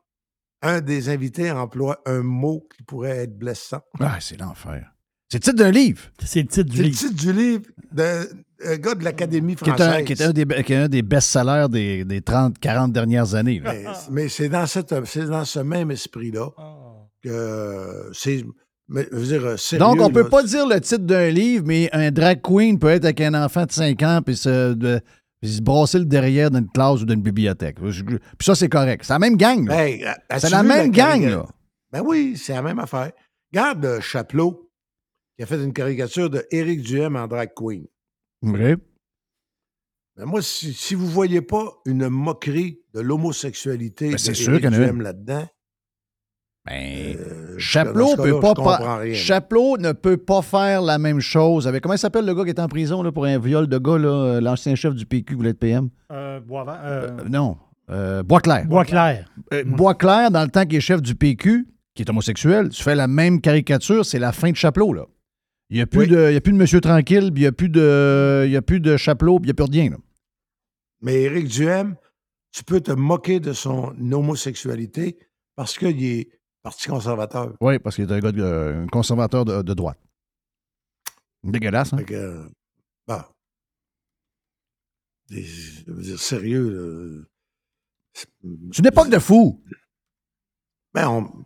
Un des invités emploie un mot qui pourrait être blessant. Ah, c'est l'enfer. C'est le titre d'un livre. C'est le titre du C'est le livre. titre du livre d'un un gars de l'Académie Qui est française. un, qui est un des, qui est un des best-sellers des, des 30, 40 dernières années. là. Mais, mais c'est dans, cette- c'est dans ce même esprit-là que c'est. mais, je veux dire, euh, sérieux, Donc, on peut là, pas dire le titre d'un livre, mais un drag queen peut être avec un enfant de 5 ans puis se, de- puis se brasser le derrière d'une classe ou d'une bibliothèque. Puis ça, c'est correct. C'est la même gang. Ben, c'est la même gang, là. Ben oui, c'est la même affaire. Regarde euh, Chapelot, qui a fait une caricature de Éric Duhem en drag queen. Vrai. Ben moi, si, si vous ne voyez pas une moquerie de l'homosexualité Ben, de Éric Duhem là-dedans, Ben, euh, Chapelot peut pas, ne peut pas faire la même chose avec. Comment il s'appelle le gars qui est en prison là, pour un viol de gars, euh, l'ancien chef du PQ qui voulait être PM? Euh, Boisvert, euh, Euh, non. Euh, Boisclair. Boisclair. Boisclair, dans le temps qu'il est chef du PQ, qui est homosexuel, tu fais la même caricature, c'est la fin de Chapelot, là. Il n'y a, plus Oui. de- il y a plus de Monsieur Tranquille, puis il n'y a plus de, il y a plus de Chapelot, puis il n'y a plus rien. Là. Mais Éric Duhem, tu peux te moquer de son homosexualité parce qu'il est parti conservateur. Oui, parce qu'il est un gars de- un conservateur de, de droite. Dégueulasse, hein? Fait que, euh, bah, des- je veux dire, sérieux. là, c'est- C'est une époque de fou. Ben, on,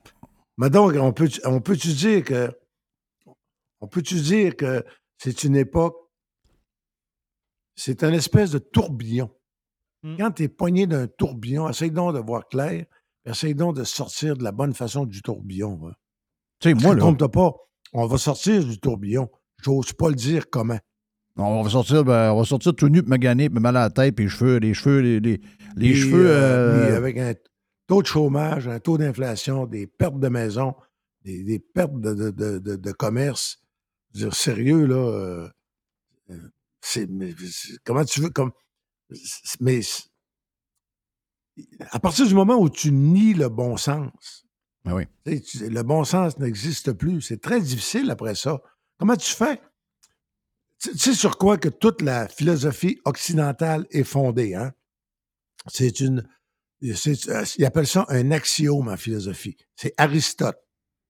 mais donc, on peut, on peut-tu dire que. On peut-tu dire que c'est une époque. C'est un espèce de tourbillon? Mm. Quand tu es poigné d'un tourbillon, essaye donc de voir clair, essaye donc de sortir de la bonne façon du tourbillon. hein. Tu sais, moi, là, Trompe-toi pas, on va sortir du tourbillon. J'ose pas le dire comment. on va sortir, ben, on va sortir tout nu, puis magané, puis mal à la tête, puis les cheveux, les cheveux, les, les, les Puis, cheveux. euh, euh, avec un taux de chômage, un taux d'inflation, des pertes de maison, des, des pertes de, de- de- de- de commerce. Je veux dire, sérieux, là. euh, c'est, mais c'est- comment tu veux. Comme, mais à partir du moment où tu nies le bon sens, ben oui. tu le bon sens n'existe plus. C'est très difficile après ça. Comment tu fais? Tu tu sais sur quoi que toute la philosophie occidentale est fondée, hein? C'est une. ils appellent ça un axiome en philosophie. C'est Aristote.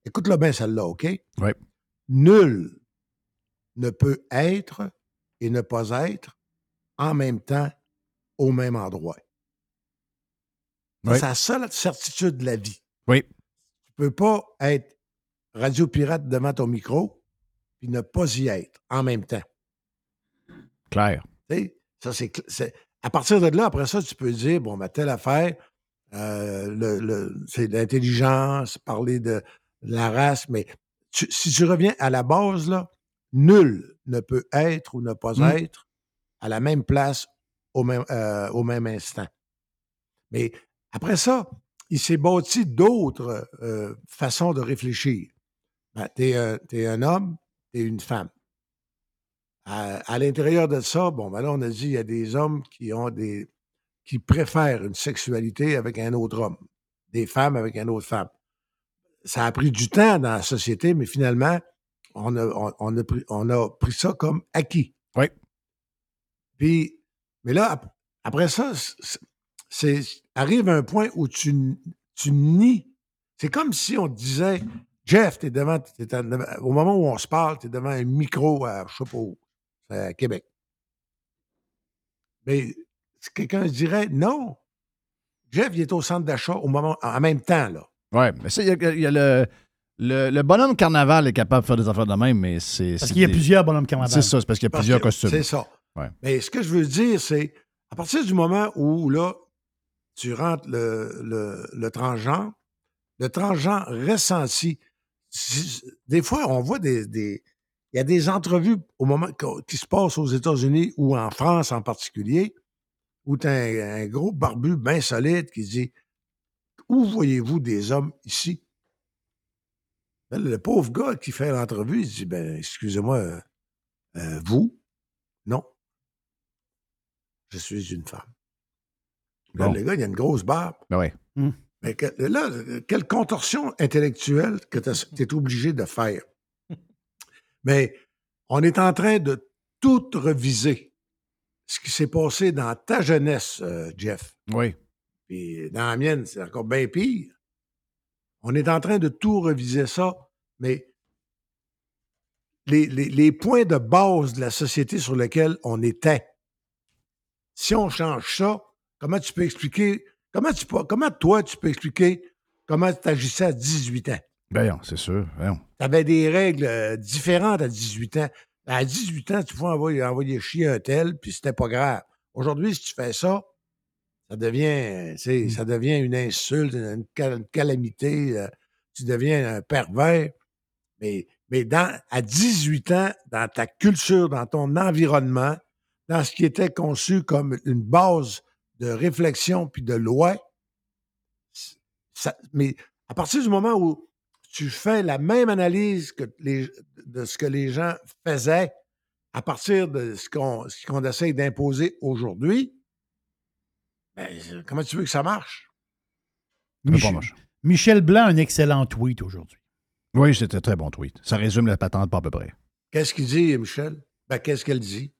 Écoute-le bien, celle-là, OK? Oui. Nul ne peut être et ne pas être en même temps au même endroit. Oui. C'est la seule certitude de la vie. Oui. Tu peux pas être radio pirate devant ton micro puis ne pas y être en même temps. Clair. Ça, c'est, À partir de là, après ça, tu peux dire, bon, ben, telle affaire, euh, le, le- c'est de l'intelligence, parler de la race, mais tu- si tu reviens à la base, là, nul ne peut être ou ne pas Mm. être à la même place au même, euh, au même instant. Mais après ça, il s'est bâti d'autres euh, façons de réfléchir. Ben, tu es, un homme, tu es une femme. À, à l'intérieur de ça, bon, ben là, on a dit il y a des hommes qui ont des qui préfèrent une sexualité avec un autre homme, des femmes avec une autre femme. Ça a pris du temps dans la société, mais finalement, on a, on, on a, pris, on a pris ça comme acquis. Oui. Puis, mais là, ap- après ça, c'est- arrive un point où tu, tu nies. C'est comme si on te disait, Jeff, t'es devant, t'es en- devant- au moment où on se parle, tu es devant un micro à, je sais pas où, c'est à Québec. Mais si quelqu'un se dirait, non, Jeff, il est au centre d'achat au moment, en même temps, là. Oui, mais ça, il y a, il y a le, le, le bonhomme carnaval est capable de faire des affaires de même, mais c'est. Parce c'est qu'il y a des- plusieurs bonhommes carnaval. C'est ça, c'est parce qu'il y a Parce plusieurs que costumes. C'est ça. Ouais. Mais ce que je veux dire, c'est à partir du moment où là, tu rentres le, le, le transgenre, le transgenre ressenti. Des fois, on voit des. des- il y a des entrevues au moment qui se passent aux États-Unis ou en France en particulier, où tu as un, un gros barbu bien solide qui dit Où voyez-vous des hommes ici? Ben, le pauvre gars qui fait l'entrevue, il dit Ben, excusez-moi, euh, euh, vous? Non. Je suis une femme. Là, Bon. le gars, il a une grosse barbe. Ben ouais. Mais que- là, quelle contorsion intellectuelle que tu es obligé de faire. *laughs* Mais on est en train de tout reviser. Ce qui s'est passé dans ta jeunesse, euh, Jeff. Oui. Puis dans la mienne, c'est encore bien pire. On est en train de tout reviser ça, mais les, les- les points de base de la société sur lesquels on était, si on change ça, comment tu peux expliquer, comment, tu comment toi tu peux expliquer comment tu agissais à 18 ans? Voyons, c'est sûr. Voyons. Tu avais des règles euh, différentes à 18 ans. À 18 ans, tu pouvais envoyer, envoyer chier un tel, puis c'était pas grave. Aujourd'hui, si tu fais ça, ça devient, sais, ça devient une insulte, une, cal- une calamité. euh, tu deviens un pervers. Mais, mais dans, à 18 ans, dans ta culture, dans ton environnement, dans ce qui était conçu comme une base de réflexion puis de loi, ça- mais à partir du moment où tu fais la même analyse que les, de ce que les gens faisaient à partir de ce qu'on essaie d'imposer aujourd'hui, ben, comment tu veux que ça marche? Mich- Michel Blanc a un excellent tweet aujourd'hui. Oui, c'était un très bon tweet. Ça résume la patente pas à peu près. Qu'est-ce qu'il dit, Michel? Ben, qu'est-ce qu'elle dit?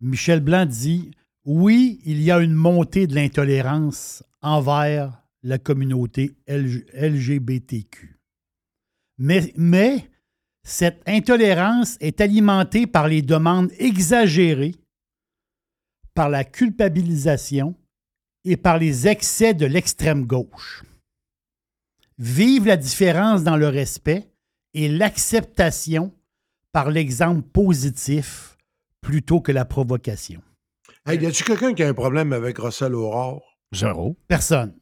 Michel Blanc dit Oui, il y a une montée de l'intolérance envers la communauté LG LGBTQ. Mais cette intolérance est alimentée par les demandes exagérées, par la culpabilisation et par les excès de l'extrême gauche. Vive la différence dans le respect et l'acceptation par l'exemple positif plutôt que la provocation. Hey, y a-tu quelqu'un qui a un problème avec Russell Aurore? Zéro. Personne.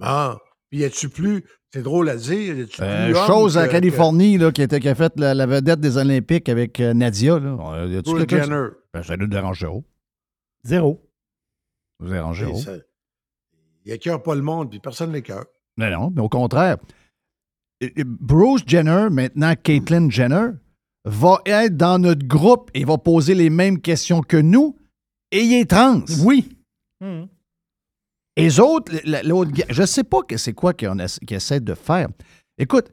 Ah. Puis y a-tu plus, c'est drôle à dire, y a-tu Euh, plus chose en que- Californie là, qui, était, qui a fait la, la vedette des Olympiques avec euh, Nadia. Là. Euh, y a-tu Bruce quelqu'un- Jenner. Ben, ça nous dérange zéro. Zéro. Ça nous dérange que- zéro. ça- Il écœure pas le monde, puis personne ne l'écœure. Mais non, mais au contraire. Bruce Jenner, maintenant Caitlyn Jenner, va être dans notre groupe et va poser les mêmes questions que nous. Et il est trans. Oui. Et les autres, l'autre je sais pas que c'est quoi qu'on essa- qu'ils essaient de faire. Écoute,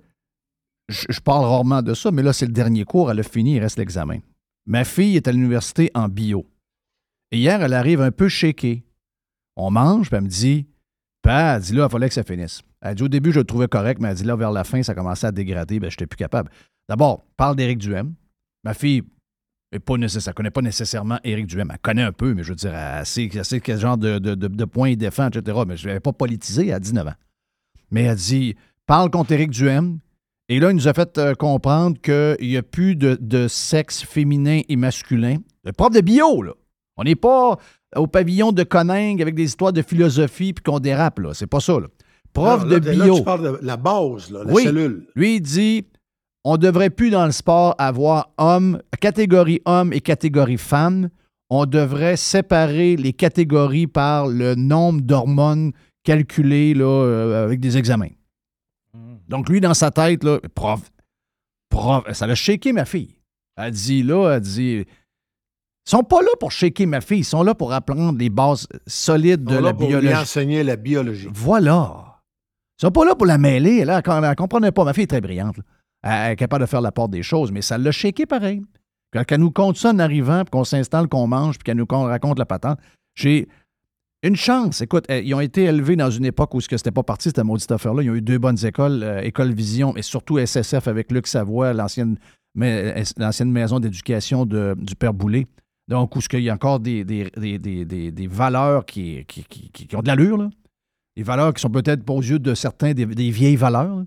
je, je parle rarement de ça, mais là, c'est le dernier cours, elle a fini, il reste l'examen. Ma fille est à l'université en bio. Et hier, elle arrive un peu shakée. On mange, puis elle me dit, Père, elle dit là, il fallait que ça finisse. Elle dit au début, je le trouvais correct, mais elle dit là, vers la fin, ça commençait à dégrader, ben, je n'étais plus capable. D'abord, parle d'Éric Duhem. Ma fille est pas nécessaire, elle connaît pas nécessairement Éric Duhem. Elle connaît un peu, mais je veux dire, elle sait, elle sait quel genre de, de, de- de points il défend, etc. Mais je ne l'avais pas politisé à 19 ans. Mais elle dit parle contre Éric Duhem. Et là, il nous a fait euh, comprendre qu'il n'y a plus de, de sexe féminin et masculin. Le prof de bio, là. On n'est pas au pavillon de Coningue avec des histoires de philosophie puis qu'on dérape, là. C'est pas ça, là. Prof de là, bio. tu parles de la base, là, la Oui. cellule. Lui, il dit on devrait plus dans le sport avoir homme, catégorie homme et catégorie femme. On devrait séparer les catégories par le nombre d'hormones calculées là, euh, avec des examens. Donc, lui, dans sa tête, là, prof, prof, ça l'a shaké ma fille. Elle dit là, elle dit. Ils sont pas là pour shaker ma fille, ils sont là pour apprendre les bases solides de la là pour lui biologie. enseigner la biologie. Voilà. Ils sont pas là pour la mêler. Là, elle ne comprenait pas. Ma fille est très brillante. là. Elle, est capable de faire la part des choses, mais ça l'a shaké pareil. Quand elle nous compte ça en arrivant, puis qu'on s'installe, qu'on mange, puis qu'elle nous con- raconte la patente, j'ai une chance. Écoute, euh, ils ont été élevés dans une époque où ce que c'était pas parti, cette maudite affaire-là. Ils ont eu deux bonnes écoles, euh, École Vision, et surtout SSF avec Luc Savoie, l'ancienne, mais- l'ancienne maison d'éducation de- du Père Boulay. Donc, où qu'il y a encore des, des, des, des- valeurs qui, qui, qui- ont de l'allure, là. Des valeurs qui sont peut-être pas aux yeux de certains des, vieilles valeurs.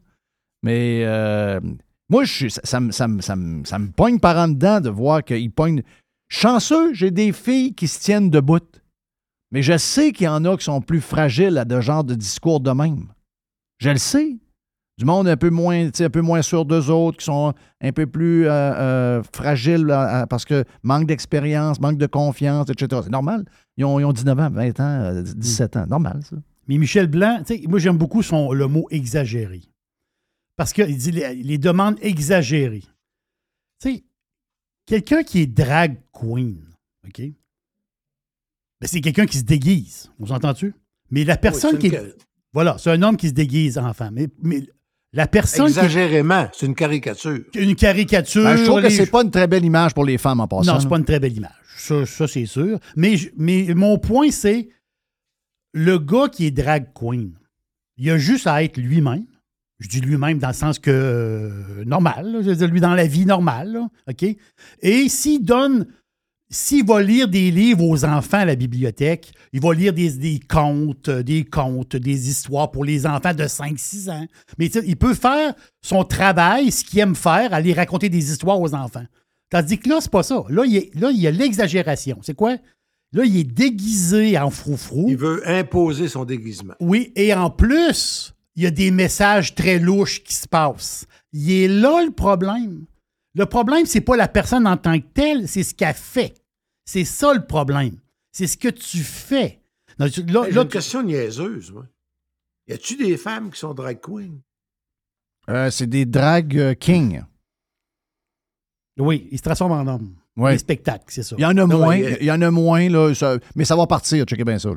Mais euh, moi, je, ça, ça, me- ça, ça me- pogne par en dedans de voir qu'ils pognent. Chanceux, j'ai des filles qui se tiennent debout. Mais je sais qu'il y en a qui sont plus fragiles à de genre de discours de même. Je le sais. Du monde un peu moins, un peu moins sûr d'eux autres, qui sont un peu plus euh, euh, fragiles parce que manque d'expérience, manque de confiance, etc. C'est normal. Ils ont, ils ont 19 ans, 20 ans, euh, 17 ans. Normal, ça. Mais Michel Blanc, moi j'aime beaucoup son, le mot exagéré. Parce qu'il dit les, les demandes exagérées. Tu sais, quelqu'un qui est drag queen, OK? Ben, c'est quelqu'un qui se déguise. On s'entend-tu? Mais la personne qui est. Voilà, c'est un homme qui se déguise en femme. Mais, mais la personne Exagérément, c'est une caricature. Une caricature. Ben, je trouve que c'est pas une très belle image pour les femmes en passant. Non, c'est pas une très belle image. Ça, ça, c'est sûr. Mais, mais mon point, c'est le gars qui est drag queen, il a juste à être lui-même. Je dis lui-même dans le sens que euh, normal, là. je veux dire lui dans la vie normale, là, OK? Et s'il donne, s'il va lire des livres aux enfants à la bibliothèque, il va lire des, des contes, euh, des contes, des histoires pour les enfants de 5-6 ans. Mais il peut faire son travail, ce qu'il aime faire, aller raconter des histoires aux enfants. Tandis que là, c'est pas ça. Là, il, est- là, il y a l'exagération. C'est quoi? Là, il est déguisé en froufrou. Il veut imposer son déguisement. Oui, et en plus, il y a des messages très louches qui se passent. Il est là le problème. Le problème, c'est pas la personne en tant que telle, c'est ce qu'elle fait. C'est ça le problème. C'est ce que tu fais. Là, une question niaiseuse, moi. Y a-tu des femmes qui sont drag queens? Euh, c'est des drag euh, kings. oui, il se transforme en homme. Ouais. Les spectacles, c'est ça. Il y en a Non, moins. mais- Il y en a moins, là, ça- mais ça va partir. Checkez bien ça. Là.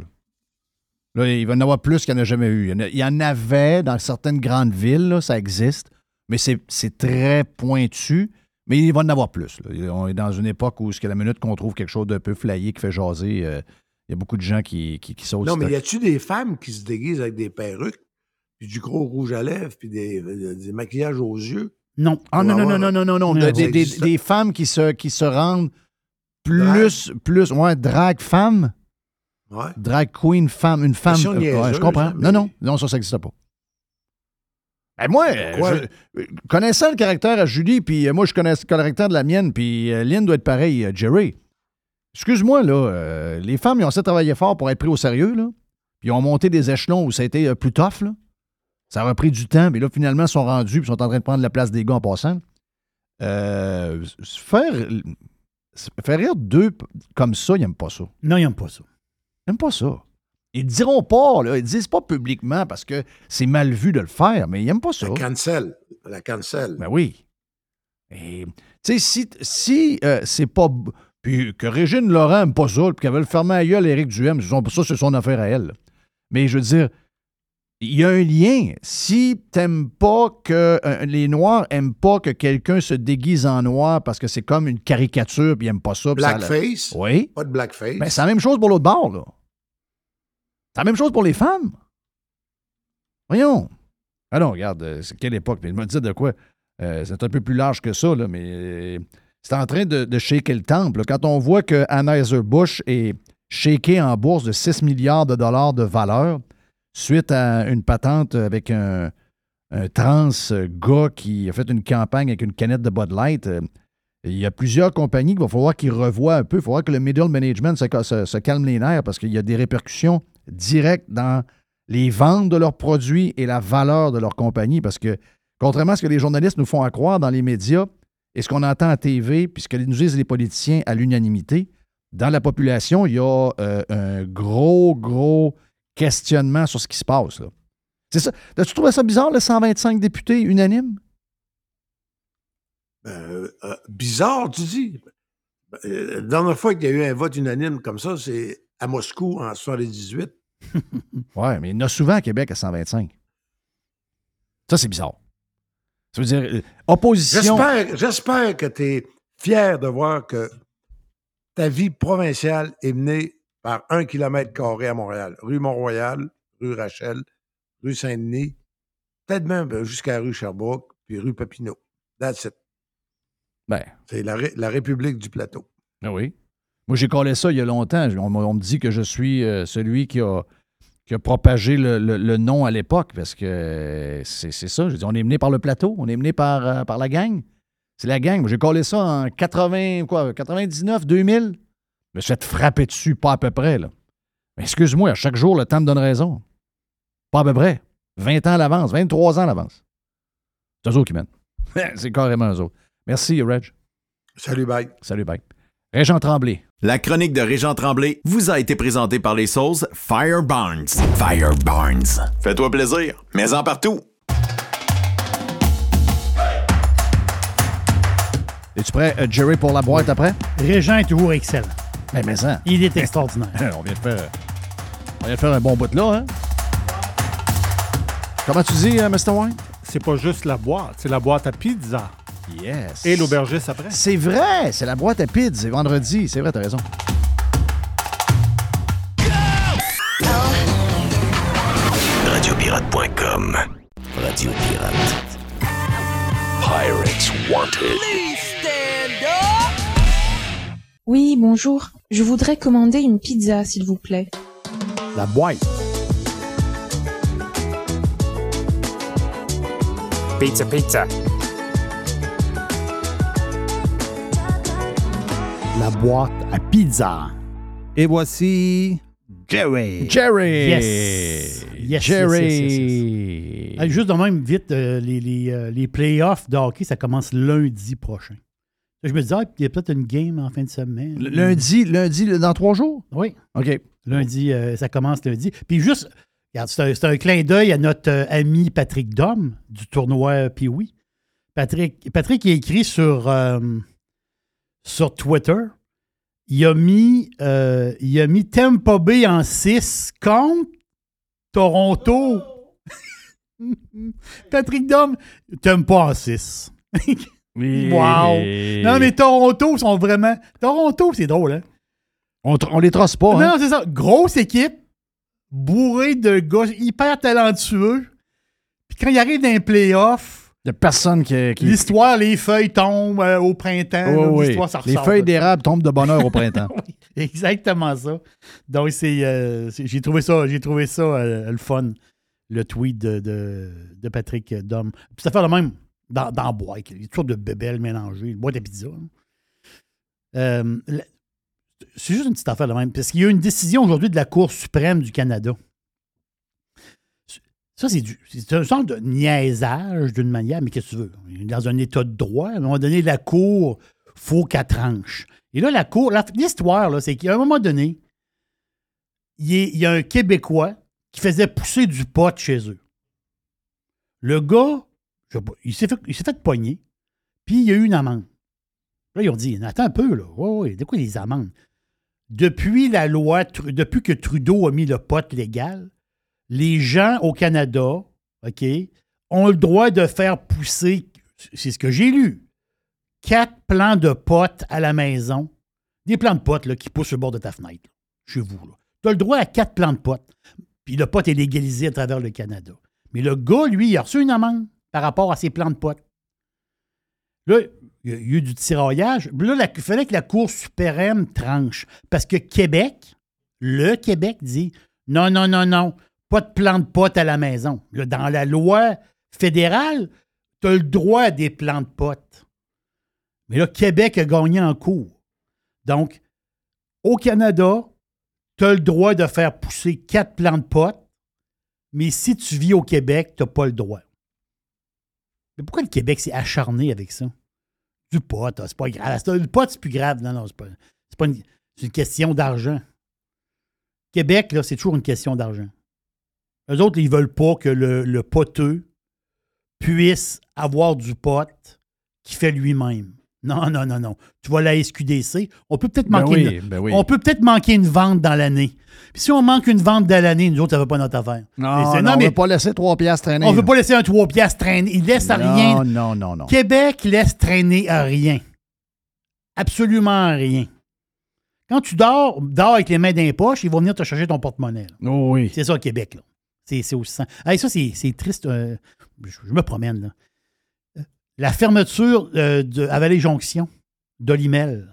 Là, il va y en avoir plus qu'il n'y en a jamais eu. Il y en, a- il y en avait dans certaines grandes villes, là, ça existe, mais c'est c'est très pointu. Mais il va en avoir plus. là. On est dans une époque où, c'est la minute qu'on trouve quelque chose d'un peu flyé qui fait jaser, euh, il y a beaucoup de gens qui, qui, qui sautent. Non, mais y a-tu des femmes qui se déguisent avec des perruques, puis du gros rouge à lèvres, puis des, euh, des maquillages aux yeux? Non. Ah non, non, non, non, non, non, non. Des, des- femmes qui se, qui se rendent plus, plus, ouais, drag femme, Ouais. drag queen femme, une femme. Euh, je comprends. mais- Non, non, non, ça, ça n'existe pas. Ben moi, je- euh, connaissant le caractère à Julie, puis euh, moi, je connais le caractère de la mienne, puis euh, Lynn doit être pareil, euh, Jerry. Excuse-moi, là, euh, les femmes, ils ont assez travaillé fort pour être pris au sérieux, là. Puis ils ont monté des échelons où ça a été plus tough, là. Ça a repris du temps, mais là, finalement, ils sont rendus, puis ils sont en train de prendre la place des gars en passant. Euh, faire, faire rire deux comme ça, ils n'aiment pas ça. Non, il n'aime pas ça. Ils n'aiment pas ça. Ils diront pas, là, ils disent pas publiquement parce que c'est mal vu de le faire, mais ils n'aiment pas ça. La cancel. La cancel. Ben oui. Et, tu sais, si, si euh, c'est pas. Puis que Régine Laurent n'aime pas ça, puis qu'elle veut le fermer à gueule à Éric Duhem, ça, c'est son affaire à elle. Mais je veux dire, il y a un lien. Si t'aimes pas que. euh, les Noirs aiment pas que quelqu'un se déguise en noir parce que c'est comme une caricature, puis ils n'aiment pas ça. Blackface? Oui. Pas de blackface. Ben, c'est la même chose pour l'autre bord, là. C'est la même chose pour les femmes. Voyons. Ah non, regarde, euh, c'est quelle époque. Mais je me dis de quoi? Euh, c'est un peu plus large que ça, là, mais c'est en train de, de shaker le temple. Quand on voit que Anheuser-Busch est shaké en bourse de 6 milliards de dollars de valeur suite à une patente avec un, trans gars qui a fait une campagne avec une canette de Bud Light, euh, il y a plusieurs compagnies qu'il va falloir qu'ils revoient un peu. Il va falloir que le middle management se calme les nerfs parce qu'il y a des répercussions directes dans les ventes de leurs produits et la valeur de leur compagnie. Parce que, contrairement à ce que les journalistes nous font à croire dans les médias et ce qu'on entend à TV, puis ce que nous disent les politiciens à l'unanimité, dans la population, il y a euh, un gros, gros questionnement sur ce qui se passe. là. C'est ça. As-tu trouvé ça bizarre, le 125 députés unanimes? Euh, euh, bizarre, tu dis. Euh, La dernière fois qu'il y a eu un vote unanime comme ça, c'est à Moscou en 78. *laughs* Ouais, mais il y en a souvent à Québec à 125. Ça, c'est bizarre. Ça veut dire, opposition. J'espère, j'espère que tu es fier de voir que ta vie provinciale est menée par un kilomètre carré à Montréal. Rue Mont-Royal, rue Rachel, rue Saint-Denis, peut-être même euh, jusqu'à rue Sherbrooke, puis rue Papineau. That's it. Ben, C'est la, ré- la République du Plateau. ah oui. Moi, j'ai collé ça il y a longtemps. On, me dit que je suis euh, celui qui a, qui a propagé le, le- le nom à l'époque parce que c'est ça. Je dis, on est mené par le plateau, on est mené par, euh, par la gang. C'est la gang. Moi, j'ai collé ça en 80, quoi, 99, 2000. Je me suis fait frapper dessus, pas à peu près. Là. Mais excuse-moi, à chaque jour, le temps me donne raison. Pas à peu près. 20 ans à l'avance, 23 ans à l'avance. C'est eux autres qui mènent. *laughs* c'est carrément eux autres. Merci, Reg. Salut, bye. Salut, bye. Régent Tremblay. La chronique de Régent Tremblay vous a été présentée par les sauces Fire Barnes. Fire Barnes. Fais-toi plaisir, mais en partout. Es-tu prêt, euh, Jerry, pour la boîte après? Régent est toujours excellent. Ben, mais ça. Il est extraordinaire. *laughs* on vient de faire. On vient de faire un bon bout de là, hein? Comment tu dis, euh, Mr. Wine? C'est pas juste la boîte, c'est la boîte à pizza. Yes. Et l'aubergiste après. C'est vrai, c'est la boîte à pizza, c'est vendredi. C'est vrai, t'as raison. Radiopirate.com. Radio Pirate. Pirates Wanted. Oui, bonjour. Je voudrais commander une pizza, s'il vous plaît. La boîte. Pizza, pizza. La boîte à pizza. Et voici Jerry. Jerry. Yes. Yes, Jerry. yes, yes, yes. Hey, juste de même, vite, euh, les, les, euh, les playoffs de hockey, ça commence lundi prochain. Je me disais, ah, il y a peut-être une game en fin de semaine. L- Lundi, lundi, dans trois jours? Oui. OK. Lundi, euh, ça commence lundi. Puis juste, regarde, c'est un, clin d'œil à notre euh, ami Patrick Dom du tournoi Pee-Wee. Patrick, Patrick il a écrit sur, euh, sur Twitter. Il a mis, euh, il a mis Tampa Bay en 6 contre Toronto. *laughs* Patrick Dom, t'aimes pas en 6. *laughs* Oui. wow! Non, mais Toronto sont vraiment. Toronto, c'est drôle, hein? On, les trosse pas, Non, hein? non, c'est ça. Grosse équipe, bourrée de gars hyper talentueux. Puis quand il arrive dans les playoffs, Il n'y a personne qui. qui- l'histoire, les feuilles tombent euh, au printemps. Oui, là, oui. L'histoire, ça Les feuilles d'érable tombent de bonne heure au printemps. *laughs* Exactement ça. Donc, c'est, euh, c'est- j'ai trouvé ça, j'ai trouvé ça euh, le fun, le tweet de, de, de Patrick Dom. Puis ça fait le même dans, dans la. Il y a toujours de bébelles mélangées, une boîte à pizza. Euh, c'est juste une petite affaire de même. Parce qu'il y a une décision aujourd'hui de la Cour suprême du Canada. Ça, c'est, du, c'est un genre de niaisage d'une manière, mais qu'est-ce que tu veux? Dans un état de droit. À un moment donné, la Cour, faut qu'elle tranche. Et là, la Cour, l'histoire, c'est qu'à un moment donné, il y, a- il y a un Québécois qui faisait pousser du pot chez eux. Le gars, il s'est fait, fait pogner, puis il y a eu une amende. Là, ils ont dit, attends un peu, là. Oui, oui, de quoi les amendes? Depuis la loi, depuis que Trudeau a mis le pot légal, les gens au Canada, OK, ont le droit de faire pousser, c'est ce que j'ai lu, quatre plants de potes à la maison. Des plants de potes là, qui poussent le bord de ta fenêtre, chez vous. Tu as le droit à quatre plants de potes. Puis le pot est légalisé à travers le Canada. Mais le gars, lui, il a reçu une amende par rapport à ses plants de potes. Là, il y a eu du tiraillage. Là, il fallait que la Cour suprême tranche. Parce que Québec, le Québec dit non, non, non, non, pas de plants de potes à la maison. Dans la loi fédérale, tu as le droit à des plants de potes. Mais là, Québec a gagné en cours. Donc, au Canada, tu as le droit de faire pousser quatre plants de potes, mais si tu vis au Québec, tu n'as pas le droit. Mais pourquoi le Québec s'est acharné avec ça? Du pot, c'est pas grave. Le pot, c'est plus grave. Non, non, c'est pas, pas une, une question d'argent. Québec, là, c'est toujours une question d'argent. Eux autres, ils veulent pas que le, poteux puisse avoir du pot qu'il fait lui-même. Non, non, non, non. Tu vois la SQDC, on peut peut-être Ben manquer, oui, une, ben oui. on peut peut-être manquer une vente dans l'année. Puis si on manque une vente dans l'année, nous autres, ça ne va pas notre affaire. Non, non, on mais ne veut pas laisser trois piastres traîner. on ne veut pas laisser un 3 piastres traîner. Il laisse à Non, rien. non, non, non. Québec laisse traîner à rien. Absolument rien. Quand tu dors, dors avec les mains dans les poches, ils vont venir te chercher ton porte-monnaie. Oh oui. C'est ça, Québec. Là. C'est, c'est aussi simple. Hey, ça, c'est, c'est triste. euh, je, je me promène. Là. La fermeture euh, de, à Vallée-Jonction d'Olimel.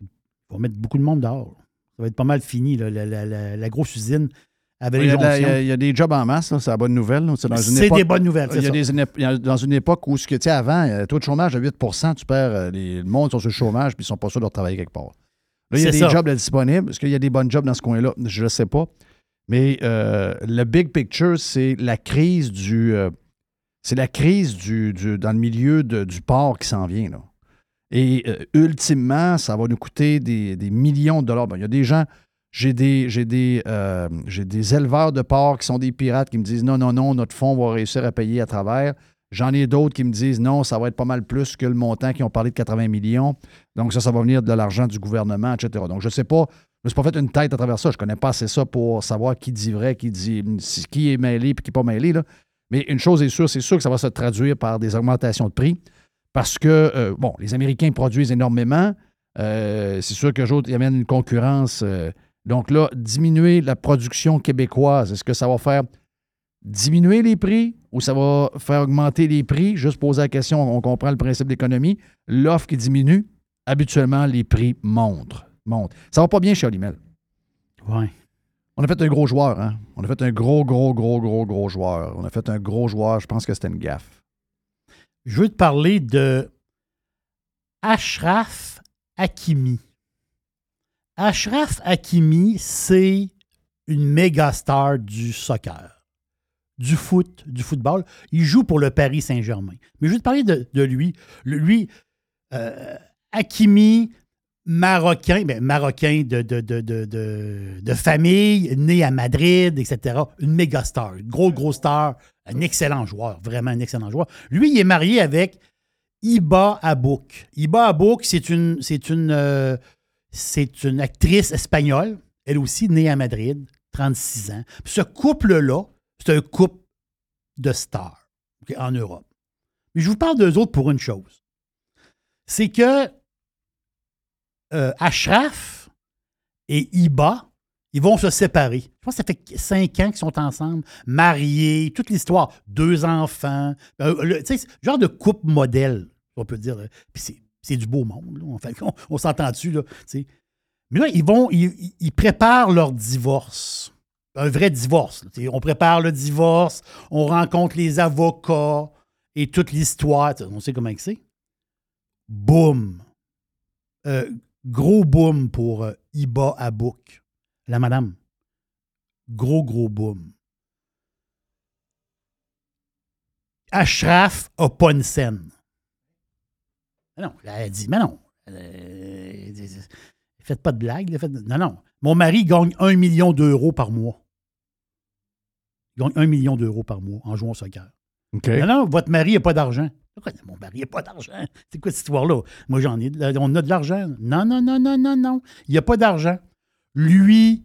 Il va mettre beaucoup de monde dehors. Ça va être pas mal fini, là, la, la- la- la grosse usine à il Vallée-Jonction. a- il y a des jobs en masse, c'est la bonne nouvelle. C'est des bonnes nouvelles, Il y a ça. des dans une époque où, ce que, tu sais, avant, euh, taux de chômage de 8% tu perds, euh, les, le monde sont sur le chômage puis ils sont pas sûrs de travailler quelque part. Là, il y a des ça. jobs là, disponibles. Est-ce qu'il y a des bonnes jobs dans ce coin-là? Je ne sais pas. Mais euh, le big picture, c'est la crise du. euh, c'est la crise dans le milieu du port qui s'en vient. Et euh, ultimement, ça va nous coûter des, millions de dollars. Il y a des gens. J'ai des, euh, éleveurs de porcs qui sont des pirates qui me disent non, non, non, notre fonds va réussir à payer à travers. J'en ai d'autres qui me disent non, ça va être pas mal plus que le montant qui ont parlé de 80 millions. Donc ça, ça va venir de l'argent du gouvernement, etc. Donc je ne sais pas, je me suis pas fait une tête à travers ça. Je connais pas assez ça pour savoir qui dit vrai, qui dit qui est mêlé et qui n'est pas mêlé. Mais une chose est sûre, c'est sûr que ça va se traduire par des augmentations de prix parce que, euh, bon, les Américains produisent énormément. Euh, c'est sûr que d'autres amènent une concurrence. euh, donc là, diminuer la production québécoise, est-ce que ça va faire diminuer les prix ou ça va faire augmenter les prix? Juste poser la question, on comprend le principe d'économie. L'offre qui diminue, habituellement, les prix montent. montent. Ça va pas bien chez Olimel. Ouais. On a fait un gros joueur, hein? On a fait un gros, gros, gros, gros, gros joueur. On a fait un gros joueur. Je pense que c'était une gaffe. Je veux te parler de Ashraf Hakimi. Ashraf Hakimi, c'est une méga star du soccer, du foot, du football. Il joue pour le Paris Saint-Germain. Mais je veux te parler de, lui. Lui, euh, Hakimi, marocain, ben, marocain de, famille, né à Madrid, etc. Une méga star, une grosse, grosse star, un excellent joueur, vraiment un excellent joueur. Lui, il est marié avec Iba Abouk. Iba Abouk, c'est une, c'est une, euh, une actrice espagnole, elle aussi née à Madrid, 36 ans. Ce couple-là, c'est un couple de stars en Europe. Mais je vous parle d'eux autres pour une chose. C'est que euh, Ashraf et Iba, ils vont se séparer. Je pense que ça fait cinq ans qu'ils sont ensemble, mariés, toute l'histoire, deux enfants. Euh, genre de couple modèle, on peut dire. Puis c'est, du beau monde, *laughs* on, s'entend dessus. Mais là, ils vont, ils, préparent leur divorce. Un vrai divorce. On prépare le divorce, on rencontre les avocats et toute l'histoire. On sait comment c'est. Boum. Euh, gros boom pour euh, Iba Abouk. La madame. Gros, gros boom. Ashraf a pas une scène. Mais non, elle a dit, mais non. euh, faites pas de blagues. faites- Non, non. Mon mari gagne un million d'euros par mois. Il gagne un million d'euros par mois en jouant au soccer. Non, non, votre mari n'a pas d'argent. Pourquoi mon mari n'a pas d'argent? C'est quoi cette histoire-là? Moi, j'en ai. On a de l'argent. Non, non, non, non, non, non. Il n'y a pas d'argent. Lui,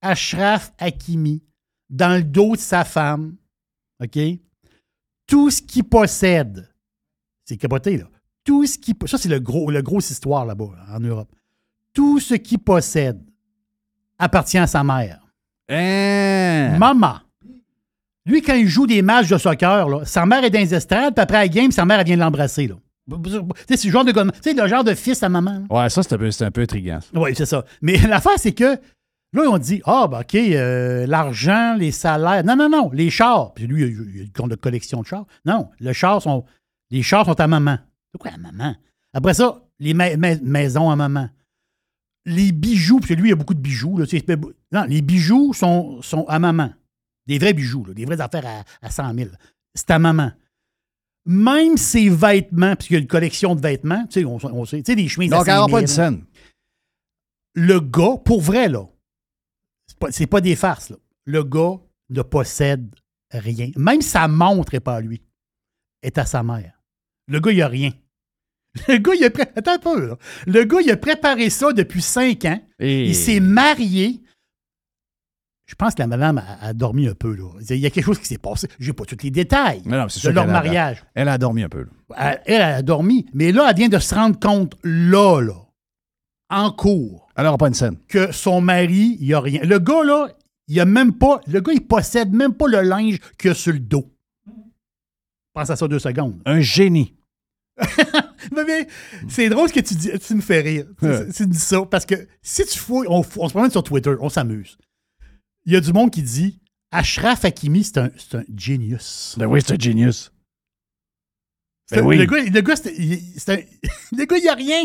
Ashraf Hakimi, dans le dos de sa femme, OK? Tout ce qu'il possède, c'est capoté, là. Tout ce qui. Ça, c'est le gros, le grosse histoire là-bas, en Europe. Tout ce qu'il possède appartient à sa mère. Hein? Maman. Lui, quand il joue des matchs de soccer, là, sa mère est dans les estrades, puis après la game, sa mère, elle vient l'embrasser. là. Tu sais, c'est le genre de le genre de fils à maman. Ouais, ça, c'est un peu, c'est un peu intriguant. Oui, c'est ça. Mais *laughs* l'affaire, c'est que là, on dit Ah, ben, OK, euh, l'argent, les salaires. Non, non, non, les chars. Puis lui, il a- il a une compte de collection de chars. Non, le char sont, les chars sont à maman. C'est quoi à maman? Après ça, les ma- ma- maisons à maman. Les bijoux, que lui, il a beaucoup de bijoux. Là, non, les bijoux sont, sont à maman. Des vrais bijoux, là, des vraies affaires à, à 100 000. C'est à maman. Même ses vêtements, puisqu'il y a une collection de vêtements, tu sais, on, on sait, tu sais, des chemises à Donc, elle 5 n'aura 000, pas de scène. le gars, pour vrai, là, c'est pas, c'est pas des farces, là. Le gars ne possède rien. Même sa montre n'est pas à lui. est à sa mère. Le gars, il a rien. *laughs* Le gars, il a, pré- Attends un peu, là. Le gars, il a préparé ça depuis cinq ans. Et- Il s'est marié. Je pense que la madame a, a dormi un peu, là. Il y a quelque chose qui s'est passé. J'ai pas tous les détails Mais non, c'est de leur a- mariage. Elle a dormi un peu. Elle, elle a dormi. Mais là, elle vient de se rendre compte, là, là, en cours, Elle n'aura pas une scène. que son mari, il a rien. Le gars, là, il a même pas. Le gars, il possède même pas le linge qu'il a sur le dos. Pense à ça deux secondes. Un génie. *laughs* C'est drôle ce que tu dis. Tu me fais rire. Tu- dis ça. Parce que si tu fouilles, on, fou- on se promène sur Twitter, on s'amuse. Il y a du monde qui dit Ashraf Hakimi, c'est un, c'est un genius. Ben oui, c'est un genius. Ben un- oui. Le gars, le gars, c'est il- un- *laughs* le gars, il n'y a rien.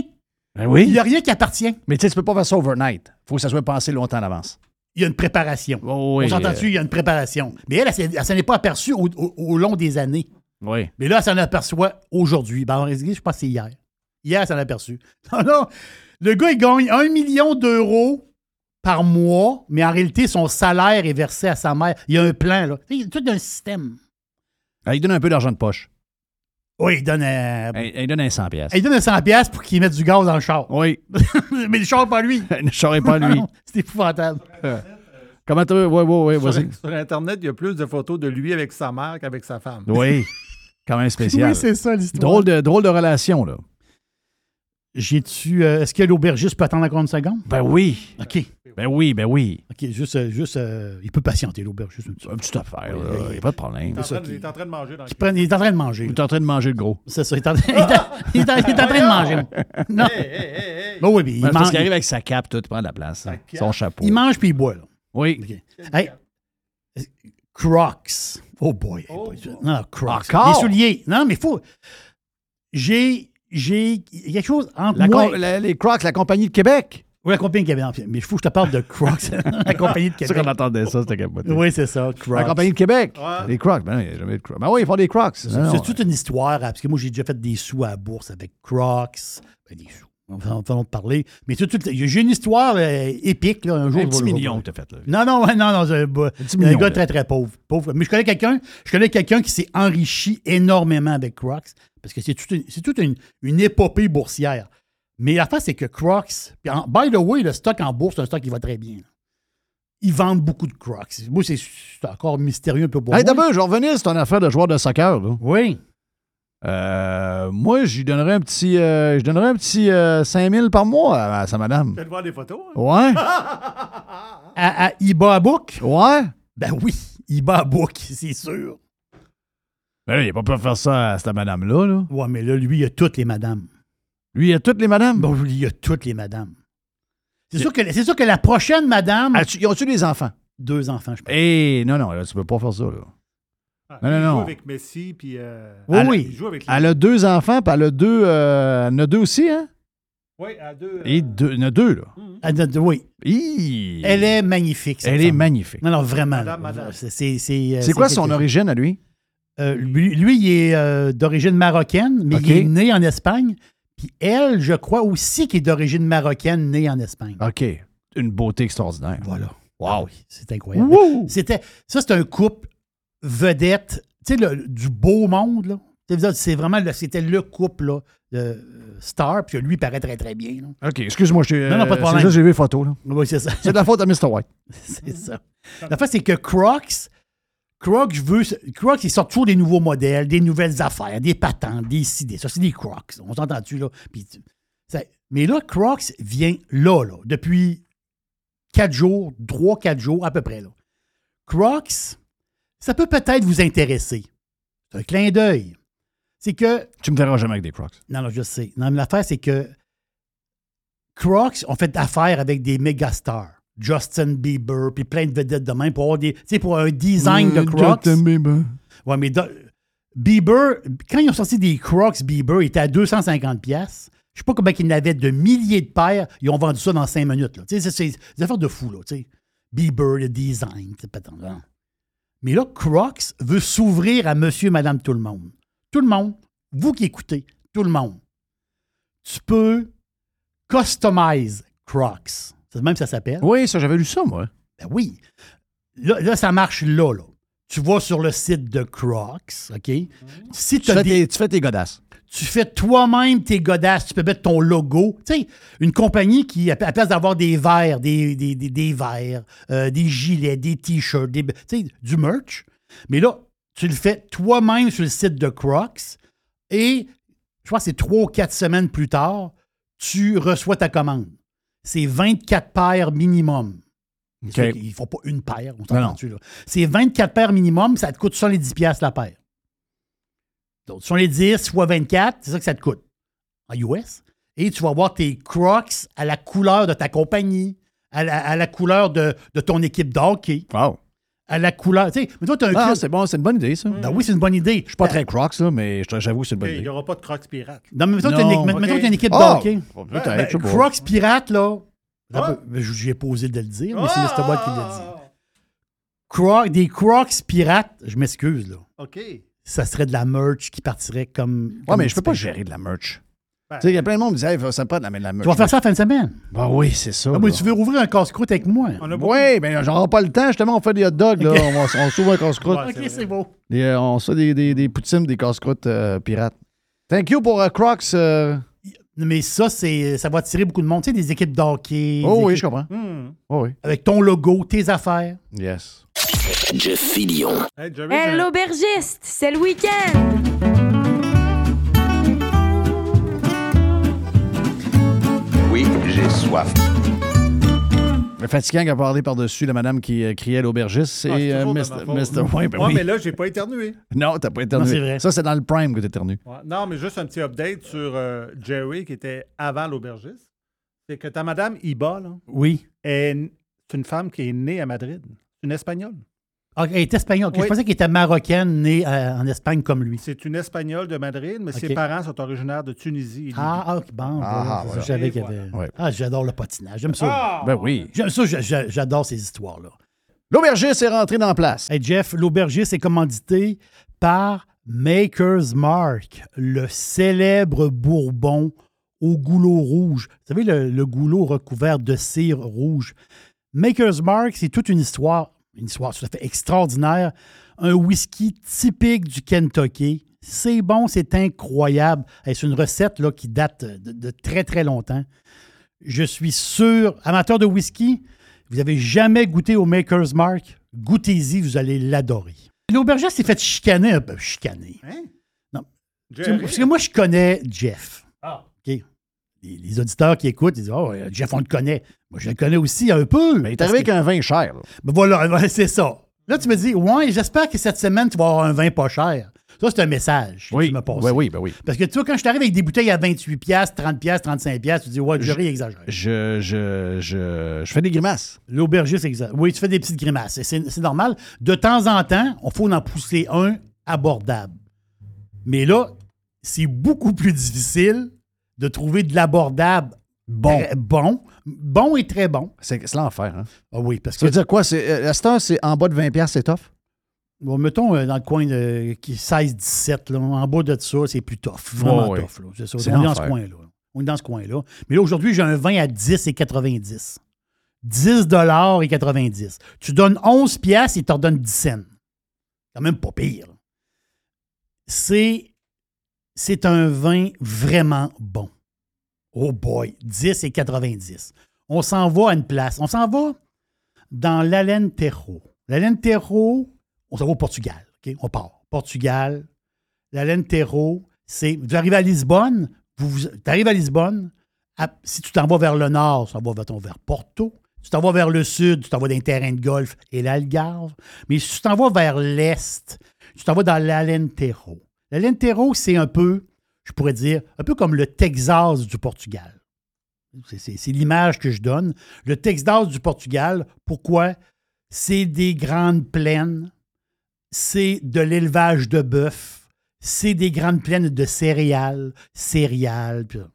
Ben oui. Il n'y a rien qui appartient. Mais tu sais, tu peux pas faire ça overnight. faut que ça soit pensé longtemps en avance. Il y a une préparation. Oh, oui, on s'entend dessus, il y a une préparation. Mais elle, elle, elle s'en est pas aperçue au, au- au long des années. Oui. Mais là, elle s'en aperçoit aujourd'hui. Ben, je pense que c'est hier. Hier, elle s'en a aperçu. *laughs* Non, non. Le gars, il gagne un million d'euros par mois, mais en réalité, son salaire est versé à sa mère. Il y a un plan, là. Il y a tout un système. Ah, il donne un peu d'argent de poche. Oui, il donne un, Il, il donne un 100 pièces. il donne un 100$ piastres pour qu'il mette du gaz dans le char. Oui. *laughs* mais le char, pas lui. *laughs* ne saurais pas lui. *laughs* C'est épouvantable. Comment tu veux? Oui, oui, oui, vas-y. Sur, sur Internet, il y a plus de photos de lui avec sa mère qu'avec sa femme. Oui. Quand même spécial. Oui, c'est ça l'histoire. Drôle de, drôle de relation, là. J'ai-tu. euh, Est-ce que l'aubergiste peut attendre encore une seconde? Ben oui. OK. Ben oui, ben oui. OK, juste. euh, juste euh, il peut patienter, l'aubergiste. Une petite Une petite affaire, Oui, là. Il n'y a pas de problème. Il est en train de- qui- il est en train de manger dans le Il prend- il est en train de manger. Il est en train de manger le gros. C'est ça, il est en, *laughs* il est en- il est en- il est en train de manger. Non. Ben oui, mais il Ben, parce mange, qu'il arrive avec sa cape, tout, il prend de la place. hein. Son chapeau. il mange puis il boit. Là. Oui. OK. Hey, Crocs. Oh boy. boy. Non, non, Crocs. Encore? Les souliers. Non, mais il faut. J'ai. J'ai il y a quelque chose entre La moi. com- la- les Crocs, la compagnie de Québec. Oui, la compagnie de Québec. Mais il faut que je te parle de Crocs. *laughs* la compagnie de C'est ça qu'on Québec. entendait ça, c'était capoté. Oui, c'est ça, Crocs. La compagnie de Québec. Ouais. Les Crocs. Ben non, il n'y a jamais de Crocs. Ben oui, ils font des Crocs. C'est c'est toute une histoire, hein, parce que moi, j'ai déjà fait des sous à la bourse avec Crocs. Ben, des sous. On va en parler. Mais tout- tout- j'ai une histoire euh, épique, là, un jour. Un petit million que t'as fait, là. Non, non, non, non. c'est Un, bah, un million, gars là. très, très pauvre, pauvre. Mais je connais quelqu'un je connais quelqu'un qui s'est enrichi énormément avec Crocs, parce que c'est toute une, c'est toute une, une épopée boursière. Mais l'affaire, c'est que Crocs, puis en- by the way, le stock en bourse, c'est un stock qui va très bien. Ils vendent beaucoup de Crocs. Moi, c'est c'est encore mystérieux un peu pour Hey, moi. d'abord, je vais revenir sur ton affaire de joueur de soccer. Là. Oui. Euh, moi, je lui donnerais un petit, euh, je donnerais un petit euh, 5 000 par mois à, à sa madame. Faites voir des photos. hein. Ouais? *laughs* À, à Iba Book? Ouais? Ben oui, Iba Book, *laughs* c'est sûr. Ben là, il n'a pas pu faire ça à cette madame-là. Là. Ouais, mais là, lui, il a toutes les madames. Lui, il a toutes les madames? Bon, lui, il a toutes les madames. C'est sûr, que, sûr que la prochaine madame. As-tu- Ils ont-tu des enfants? Deux enfants, je pense. Eh, non, non, là, tu peux pas faire ça. Là. Ah, Non, non, il non. joue avec Messi, puis. euh, Oui, Elle- oui. Il joue avec les- Elle a deux enfants, puis elle a deux. euh, elle en a deux aussi, hein? Oui, deux. Et deux, il y en a deux, là. Elle a- oui. Hi! Elle est magnifique. cette Elle est magnifique. Non, non, vraiment. Madame, là. madame. C'est, c'est, c'est, euh, C'est quoi son origine à lui? Euh, lui, lui, il est euh, d'origine marocaine, mais il est né en Espagne. Puis elle, je crois aussi qu'il est d'origine marocaine, née en Espagne. OK. Une beauté extraordinaire. Voilà. Wow. Ah oui, c'est incroyable. C'était, ça, c'est un couple vedette, tu sais, du beau monde, là. C'est vraiment, le- c'était le couple, là, de star, puis lui, il paraît très, très bien. là. OK, excuse-moi, je Non, non, pas de euh, problème. C'est juste, j'ai vu les photos, là. Oui, c'est ça. C'est de la faute à Mr. White. *laughs* c'est ça. La fait, c'est que Crocs, Crocs veut. Crocs, ils sortent toujours des nouveaux modèles, des nouvelles affaires, des patentes, des idées. Ça, c'est des Crocs. On s'entend-tu, là? Puis, ça- mais là, Crocs vient là, là, depuis quatre jours, trois, quatre jours à peu près, là. Crocs, ça peut peut-être vous intéresser. C'est un clin d'œil. C'est que Tu me verras jamais avec des Crocs. non, non, je sais. Non, mais l'affaire, c'est que Crocs ont fait affaire avec des méga stars. Justin Bieber, puis plein de vedettes de même pour avoir des. Tu sais, pour un design de Crocs. Ouais, mais Bieber, quand ils ont sorti des Crocs Bieber, ils étaient à 250$. pièces. Je sais pas combien ils n'avaient de milliers de paires. Ils ont vendu ça dans cinq minutes. là. Tu sais, c'est- des affaires de fou, là. Tu sais. Bieber, le design, c'est pas tant. Mais là, Crocs veut s'ouvrir à monsieur, madame, tout le monde. Tout le monde. Vous qui écoutez, tout le monde. Tu peux customize Crocs. C'est même que ça s'appelle. Oui, ça, j'avais lu ça, moi. Ben oui. Là, là, ça marche là, là. Tu vas sur le site de Crocs, OK? Si Tu fais, des- tes, tu fais tes godasses. Tu fais toi-même tes godasses, tu peux mettre ton logo. Tu sais, une compagnie qui, à place d'avoir des verres, des, des, des, des verres, euh, des gilets, des t-shirts, des, tu sais, du merch. Mais là, tu le fais toi-même sur le site de Crocs et je crois que c'est trois ou quatre semaines plus tard, tu reçois ta commande. C'est 24 paires minimum. C'est sûr OK. qu'ils font pas une paire, on là. C'est 24 paires minimum, ça te coûte 70$ piastres la paire. Donc, sur les 10 fois 24, c'est ça que ça te coûte en US. Et tu vas avoir tes Crocs à la couleur de ta compagnie, à la, à la couleur de, de ton équipe de hockey, Wow. à la couleur. Tu sais, mais toi, tu as un Ah, c'est bon, c'est une bonne idée, ça. Ben oui, c'est une bonne idée. Je suis pas très Crocs, là, mais j'avoue que c'est une bonne OK, il idée. n'y aura pas de crocs pirates. Non, mais mettons que tu as t'as une équipe Ah! de hockey. Peut-être, Ben, pas. Crocs pirate, là. Ah! Ben, J'ai posé de le dire, mais c'est! Mr. Watt qui l'a dit. Crocs, des Crocs pirates, je m'excuse, là. OK. Ça serait de la merch qui partirait comme. Ouais, comme mais je peux pas gérer de la merch. Ben, Tu sais, il y a plein de monde qui disait, hey, ça pas de la, de la merch. Tu vas faire ça la fin de semaine. Ben oui, c'est ça. Ah, mais tu veux rouvrir un casse-croûte avec moi? Oui, mais j'aurai pas le temps, justement, on fait des hot dogs, là. On, on s'ouvre un casse-croûte. Ouais, ok, c'est beau. Des, euh, on se fait des, des, des poutines, des casse-croûtes euh, pirates. Thank you pour euh, Crocs. euh. Mais ça, c'est, ça va attirer beaucoup de monde. Tu sais, des équipes d'hockey. Oh des oui, équipes- je comprends. Hmm. Oh oui. Avec ton logo, tes affaires. Yes. Jeff Fillion. Hey, Jerry, Hey, j'ai- l'aubergiste, c'est le week-end. soif. Le fatigant qui a parlé par-dessus la madame qui euh, criait l'aubergiste, c'est Ah, euh, Mr. Mr. Ouais, ben Ouais, oui. mais là, j'ai pas éternué. Non, t'as pas éternué. Non, c'est vrai. Ça, c'est dans le prime que t'éternues. Ouais. Non, mais juste un petit update sur euh, Jerry qui était avant l'aubergiste. C'est que ta madame Iba, là, Oui. est- c'est une femme qui est née à Madrid. C'est une Espagnole. Ah, elle est espagnole. Je pensais qu'elle était marocaine, née euh, en Espagne comme lui. C'est une Espagnole de Madrid, mais ses parents sont originaires de Tunisie. Ah, ah, ok, bon. Ah, voilà, voilà. Avait. Ouais. Ah, j'adore le patinage. J'aime ça. Ah! Ben oui. J'aime ça, j'a- j'a- j'adore ces histoires-là. L'aubergiste est rentré dans la place. Hey Jeff, l'aubergiste est commandité par Maker's Mark, le célèbre bourbon au goulot rouge. Vous savez, le, le goulot recouvert de cire rouge. Maker's Mark, c'est toute une histoire, une histoire tout à fait extraordinaire. Un whisky typique du Kentucky. C'est bon, c'est incroyable. C'est une recette là, qui date de, de très, très longtemps. Je suis sûr, amateur de whisky, vous n'avez jamais goûté au Maker's Mark, goûtez-y, vous allez l'adorer. L'aubergiste s'est fait chicaner un peu. Chicaner. Hein? Non. Parce que moi, je connais Jeff. Ah. OK? Les, les auditeurs qui écoutent, ils disent Oh, euh, Jeff, on le connaît. Moi, je le connais aussi un peu. Mais il est arrivé avec un vin cher. là. Ben voilà, *laughs* c'est ça. Là, tu me dis Ouais, j'espère que cette semaine, tu vas avoir un vin pas cher. Ça, c'est un message que Oui, tu me passes. oui, oui, ben oui. Parce que tu vois, quand je t'arrive avec des bouteilles à 28$, 30$, 35$, tu dis Ouais, Jerry exagère. Je, je, je, je fais des grimaces. L'aubergiste, exact. Oui, tu fais des petites grimaces. C'est c'est normal. De temps en temps, il faut en pousser un abordable. Mais là, c'est beaucoup plus difficile de trouver de l'abordable Bon. très bon. Bon et très bon. C'est l'enfer. Hein? Ah oui, parce Ça que, veut dire quoi? Euh, à cette heure, c'est en bas de 20$, c'est tough? bon, mettons, euh, dans le coin de qui- 16-17, là, en bas de ça, c'est plus tough. Vraiment Oh, oui. tough. là. Ça. On est dans ce l'enfer. coin-là. On est dans ce coin-là. Mais là, aujourd'hui, j'ai un vin à 10 et 90. 10 dollars et 90. Tu donnes 11 piastres, il t'en donne 10 cents. Quand même pas pire. C'est, c'est un vin vraiment bon. Oh boy, 10 et 90. On s'en va à une place. On s'en va dans l'Alentejo. L'Alentejo, on s'en va au Portugal. On part. Portugal, l'Alentejo, c'est. Vous arrivez à Lisbonne, vous, arrives à Lisbonne. si tu t'en vers le nord, tu t'en vers, Porto. Tu t'en vers le sud, tu t'en vas dans les terrains de golf et l'Algarve. Mais si tu t'en vers l'est, tu t'en vas dans l'Alentejo. L'Alentejo, c'est un peu, je pourrais dire, un peu comme le Texas du Portugal. C'est- l'image que je donne. Le Texas du Portugal, pourquoi? C'est des grandes plaines, c'est de l'élevage de bœuf, c'est des grandes plaines de céréales, céréales.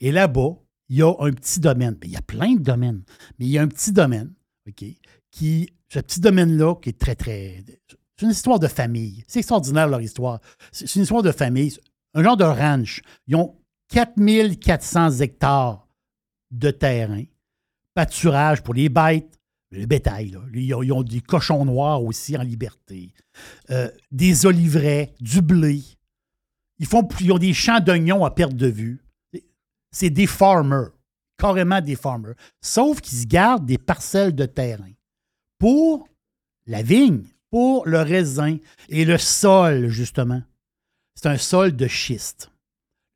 Et là-bas, il y a un petit domaine. Mais il y a plein de domaines, mais il y a un petit domaine, OK, qui, ce petit domaine-là, qui est très, très. C'est une histoire de famille. C'est extraordinaire, leur histoire. C'est une histoire de famille. Un genre de ranch. Ils ont 4400 hectares de terrain, pâturage pour les bêtes, le bétail. là. Ils, ont, des cochons noirs aussi en liberté, euh, des oliveraies, du blé. Ils, ils ont des champs d'oignons à perte de vue. C'est des farmers, carrément des farmers. Sauf qu'ils se gardent des parcelles de terrain pour la vigne, pour le raisin et le sol, justement. C'est un sol de schiste.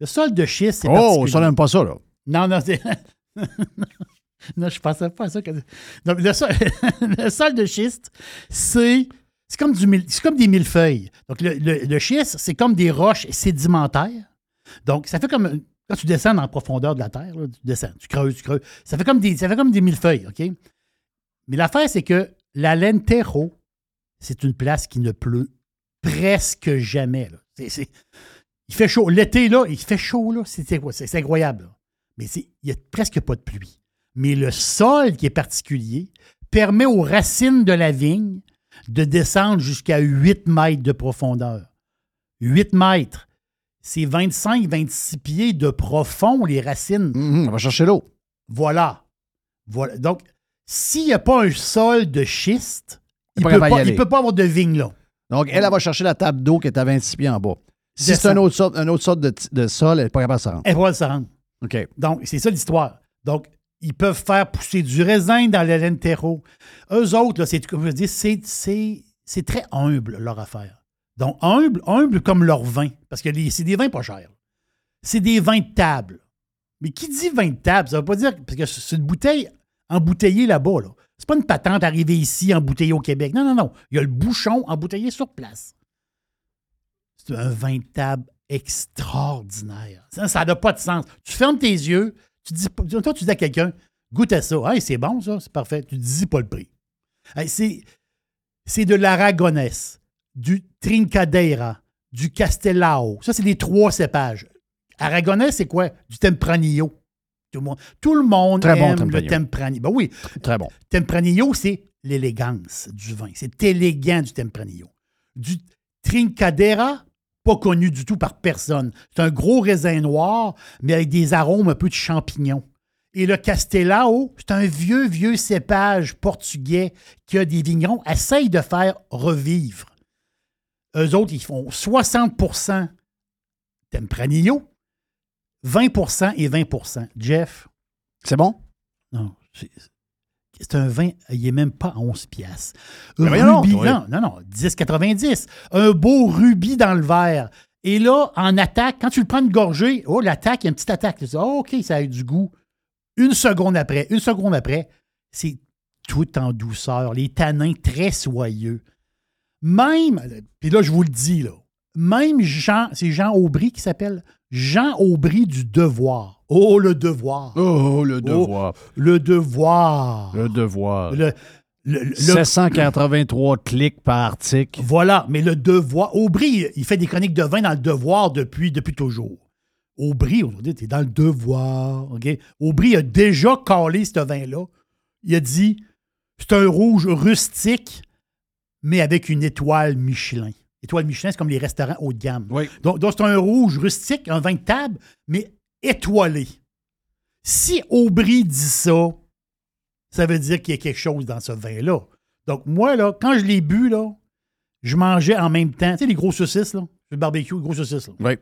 Le sol de schiste, c'est Oh, ça n'aime pas ça, là. Non, non, c'est. *laughs* non, je pensais pas à ça. que- Non, le, sol, *laughs* le sol de schiste, c'est. C'est comme, du, mille- c'est comme des millefeuilles. Donc, le, le- le schiste, c'est comme des roches sédimentaires. Donc, ça fait comme. Quand tu descends en profondeur de la terre, là, tu descends, tu creuses, tu creuses. Ça fait comme des, ça fait comme des millefeuilles, OK? Mais l'affaire, c'est que la Lentejo, c'est une place qui ne pleut presque jamais. là. Il fait chaud. L'été, là, il fait chaud, là. C'est, c'est- c'est incroyable. là. Mais il n'y a presque pas de pluie. Mais le sol qui est particulier permet aux racines de la vigne de descendre jusqu'à 8 mètres de profondeur. 8 mètres. C'est 25-26 pieds de profond, les racines. Mhm, on va chercher l'eau. Voilà. voilà. Donc, s'il n'y a pas un sol de schiste, il ne peut, peut pas avoir de vigne là. Donc, elle, elle va chercher la table d'eau qui est à 26 pieds en bas. Si c'est une autre sorte, une autre sorte de, de sol, elle n'est pas capable de se rendre. Elle va se rendre. OK. Donc, c'est ça l'histoire. Donc, ils peuvent faire pousser du raisin dans le lentejo. Eux autres, c'est, comme je dis, c'est, très humble, leur affaire. Donc, humble, humble comme leur vin. Parce que c'est des vins pas chers. C'est des vins de table. Mais qui dit vin de table, ça veut pas dire. Parce que c'est une bouteille embouteillée là-bas. Là. C'est pas une patente arrivée ici, embouteillée au Québec. Non, non, non. Il y a le bouchon embouteillé sur place. C'est un vin de table extraordinaire. Ça n'a pas de sens. Tu fermes tes yeux, tu dis, toi, tu dis à quelqu'un, goûte à ça. C'est bon, ça, c'est parfait. Tu dis pas le prix. C'est de l'aragonès, du trincadeira, du castellao. Ça, c'est les trois cépages. Aragonais, c'est quoi? Du tempranillo. Tout le monde, tout le monde Très bon aime Tempranillo. le tempranillo. Ben oui, Très bon. Tempranillo, c'est l'élégance du vin. C'est élégant du Tempranillo. Du Trincadera, pas connu du tout par personne. C'est un gros raisin noir, mais avec des arômes un peu de champignons. Et le Castellao, c'est un vieux, vieux cépage portugais qui a des vignerons essayent de faire revivre. Eux autres, ils font 60% Tempranillo, 20% et 20% Jeff, C'est bon? non, c'est un vin, il n'est même pas à 11 piastres. Rubis, oui. non, non, non, 10,90. Un beau rubis dans le verre. Et là, en attaque, quand tu le prends une gorgée, oh, l'attaque, il y a une petite attaque. Tu dis, oh, OK, ça a du goût. Une seconde après, une seconde après, c'est tout en douceur, les tanins très soyeux. Même, puis là, je vous le dis, là, même Jean, c'est Jean Aubry qui s'appelle Jean Aubry du Devoir. Oh, le devoir. Oh, le devoir. Le devoir. Le devoir. Le- le- le- 783 clics par article. voilà, mais le devoir. Aubry, il fait des chroniques de vin dans le devoir depuis, depuis toujours. Aubry, aujourd'hui, t'es dans le devoir. Aubry a déjà calé ce vin-là. Il a dit c'est un rouge rustique, mais avec une étoile Michelin. Étoile Michelin, c'est comme les restaurants haut de gamme. Oui. Donc, donc, c'est un rouge rustique, un vin de table, mais étoilé. Si Aubry dit ça, ça veut dire qu'il y a quelque chose dans ce vin-là. Donc, moi, là, quand je l'ai bu, là, je mangeais en même temps. Tu sais, les gros saucisses, là. Le barbecue, les gros saucisses, là. Oui.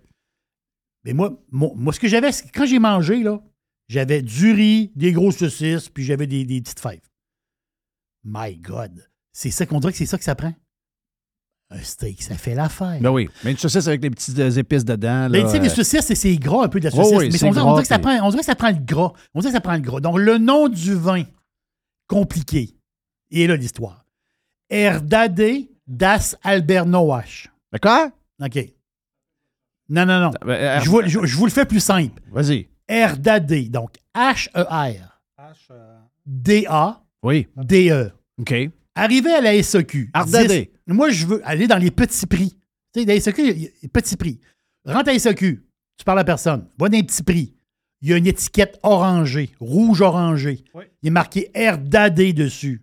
Mais moi, moi, moi, ce que j'avais, c'est que quand j'ai mangé, là, j'avais du riz, des grosses saucisses, puis j'avais des, des petites fèves. My God. C'est ça qu'on dirait que c'est ça que ça prend. Un steak, ça fait l'affaire. Ben oui. Mais une saucisse avec les petites euh, épices dedans. Là, tu sais, les euh, saucisses, c'est- gras un peu de la saucisse. oui, mais on, dirait- on gras, dirait que ça prend, on dirait que ça prend le gras. On dirait que ça prend le gras. Donc, le nom du vin, compliqué. Et là, l'histoire. Herdade das Albernoach. D'accord? OK. Non, non, non. Ben, euh, Je vous, je- je vous le fais plus simple. Vas-y. Herdade. Donc, H-E-R. H, euh, D-A. Oui. D-E. OK. Arrivé à la SEQ. Ardadé. 10. Moi, je veux aller dans les petits prix. Tu sais, la SEQ, petits prix. Rentre à la SEQ, tu parles à personne, va dans les petits prix. Il y a une étiquette orangée, rouge-orangé. Oui. Il est marqué RDAD dessus.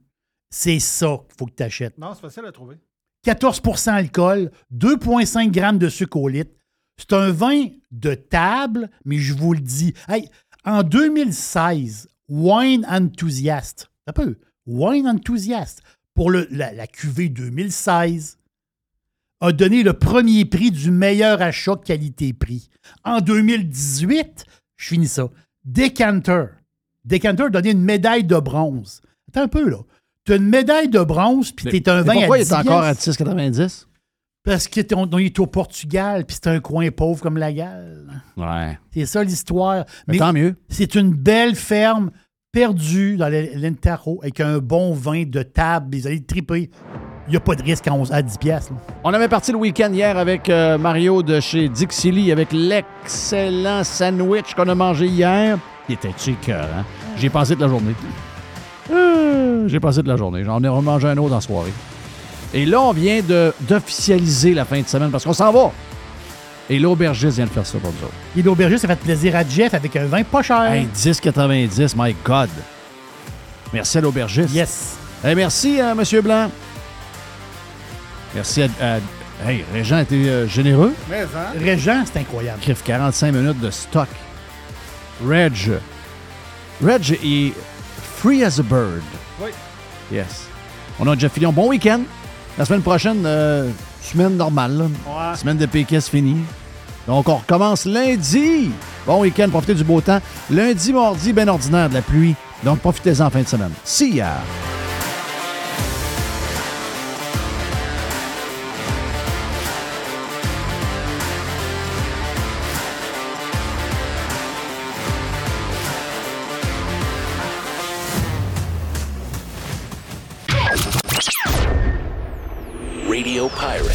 C'est ça qu'il faut que tu achètes. Non, c'est facile à trouver. 14% alcool, 2,5 grammes de sucre au litre. C'est un vin de table, mais je vous le dis. Hey, en 2016, Wine Enthusiast, un peu, Wine Enthusiast, pour le- la, la cuvée 2016, a donné le premier prix du meilleur achat qualité-prix. En 2018, je finis ça, Decanter. Decanter a donné une médaille de bronze. Attends un peu, là. Tu as une médaille de bronze, puis Mais- tu es un mais vin pourquoi à il est 10 encore à piastres. 10,90? Parce qu'il est au Portugal, puis c'est un coin pauvre comme la Galle. Ouais. C'est ça l'histoire. Mais tant mieux. C'est une belle ferme perdue dans l'Entaro avec un bon vin de table. Vous allez triper. Il n'y a pas de risque à, 11 à 10 piastres. là. On avait parti le week-end hier avec euh, Mario de chez Dixili avec l'excellent sandwich qu'on a mangé hier. Il était cœur, hein? J'ai passé toute la journée. Euh, J'ai passé toute la journée. J'en ai remangé un autre en soirée. Et là, on vient de- d'officialiser la fin de semaine parce qu'on s'en va. Et l'aubergiste vient de faire ça pour nous autres. Et l'aubergiste, ça fait plaisir à Jeff avec un vin pas cher. Hey, 10,90, my God. Merci à l'aubergiste. Yes. Hey, merci à M. Blanc. Merci à. à- hey, Régent a été euh, généreux. Mais, hein? Régent, c'est incroyable. Crif 45 minutes de stock. Reg. Reg est free as a bird. Oui. Yes. On a Jeff Fillion. Bon week-end. La semaine prochaine, euh, semaine normale. Semaine de péquesse finie. Donc, on recommence lundi. Bon week-end, profitez du beau temps. Lundi, mardi, bien ordinaire, de la pluie. Donc, profitez-en fin de semaine. See ya! Radio Pirate.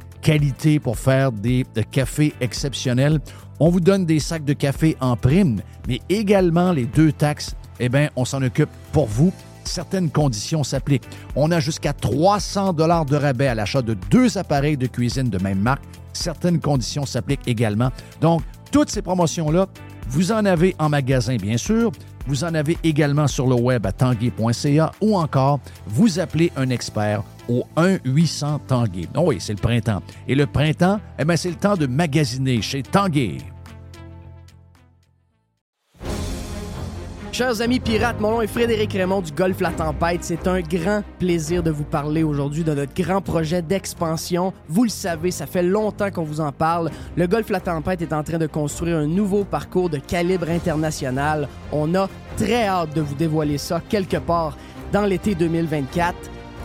qualité pour faire des cafés exceptionnels. On vous donne des sacs de café en prime, mais également les deux taxes, eh bien, on s'en occupe pour vous. Certaines conditions s'appliquent. On a jusqu'à 300 dollars de rabais à l'achat de deux appareils de cuisine de même marque. Certaines conditions s'appliquent également. Donc, toutes ces promotions-là, vous en avez en magasin, bien sûr. Vous en avez également sur le web à tanguay.ca ou encore vous appelez un expert au 1-800 Tanguay. Oh oui, c'est le printemps. Et le printemps, eh bien, c'est le temps de magasiner chez Tanguay. Chers amis pirates, mon nom est Frédéric Raymond du Golfe La Tempête. C'est un grand plaisir de vous parler aujourd'hui de notre grand projet d'expansion. Vous le savez, ça fait longtemps qu'on vous en parle. Le Golfe La Tempête est en train de construire un nouveau parcours de calibre international. On a très hâte de vous dévoiler ça quelque part dans l'été 2024.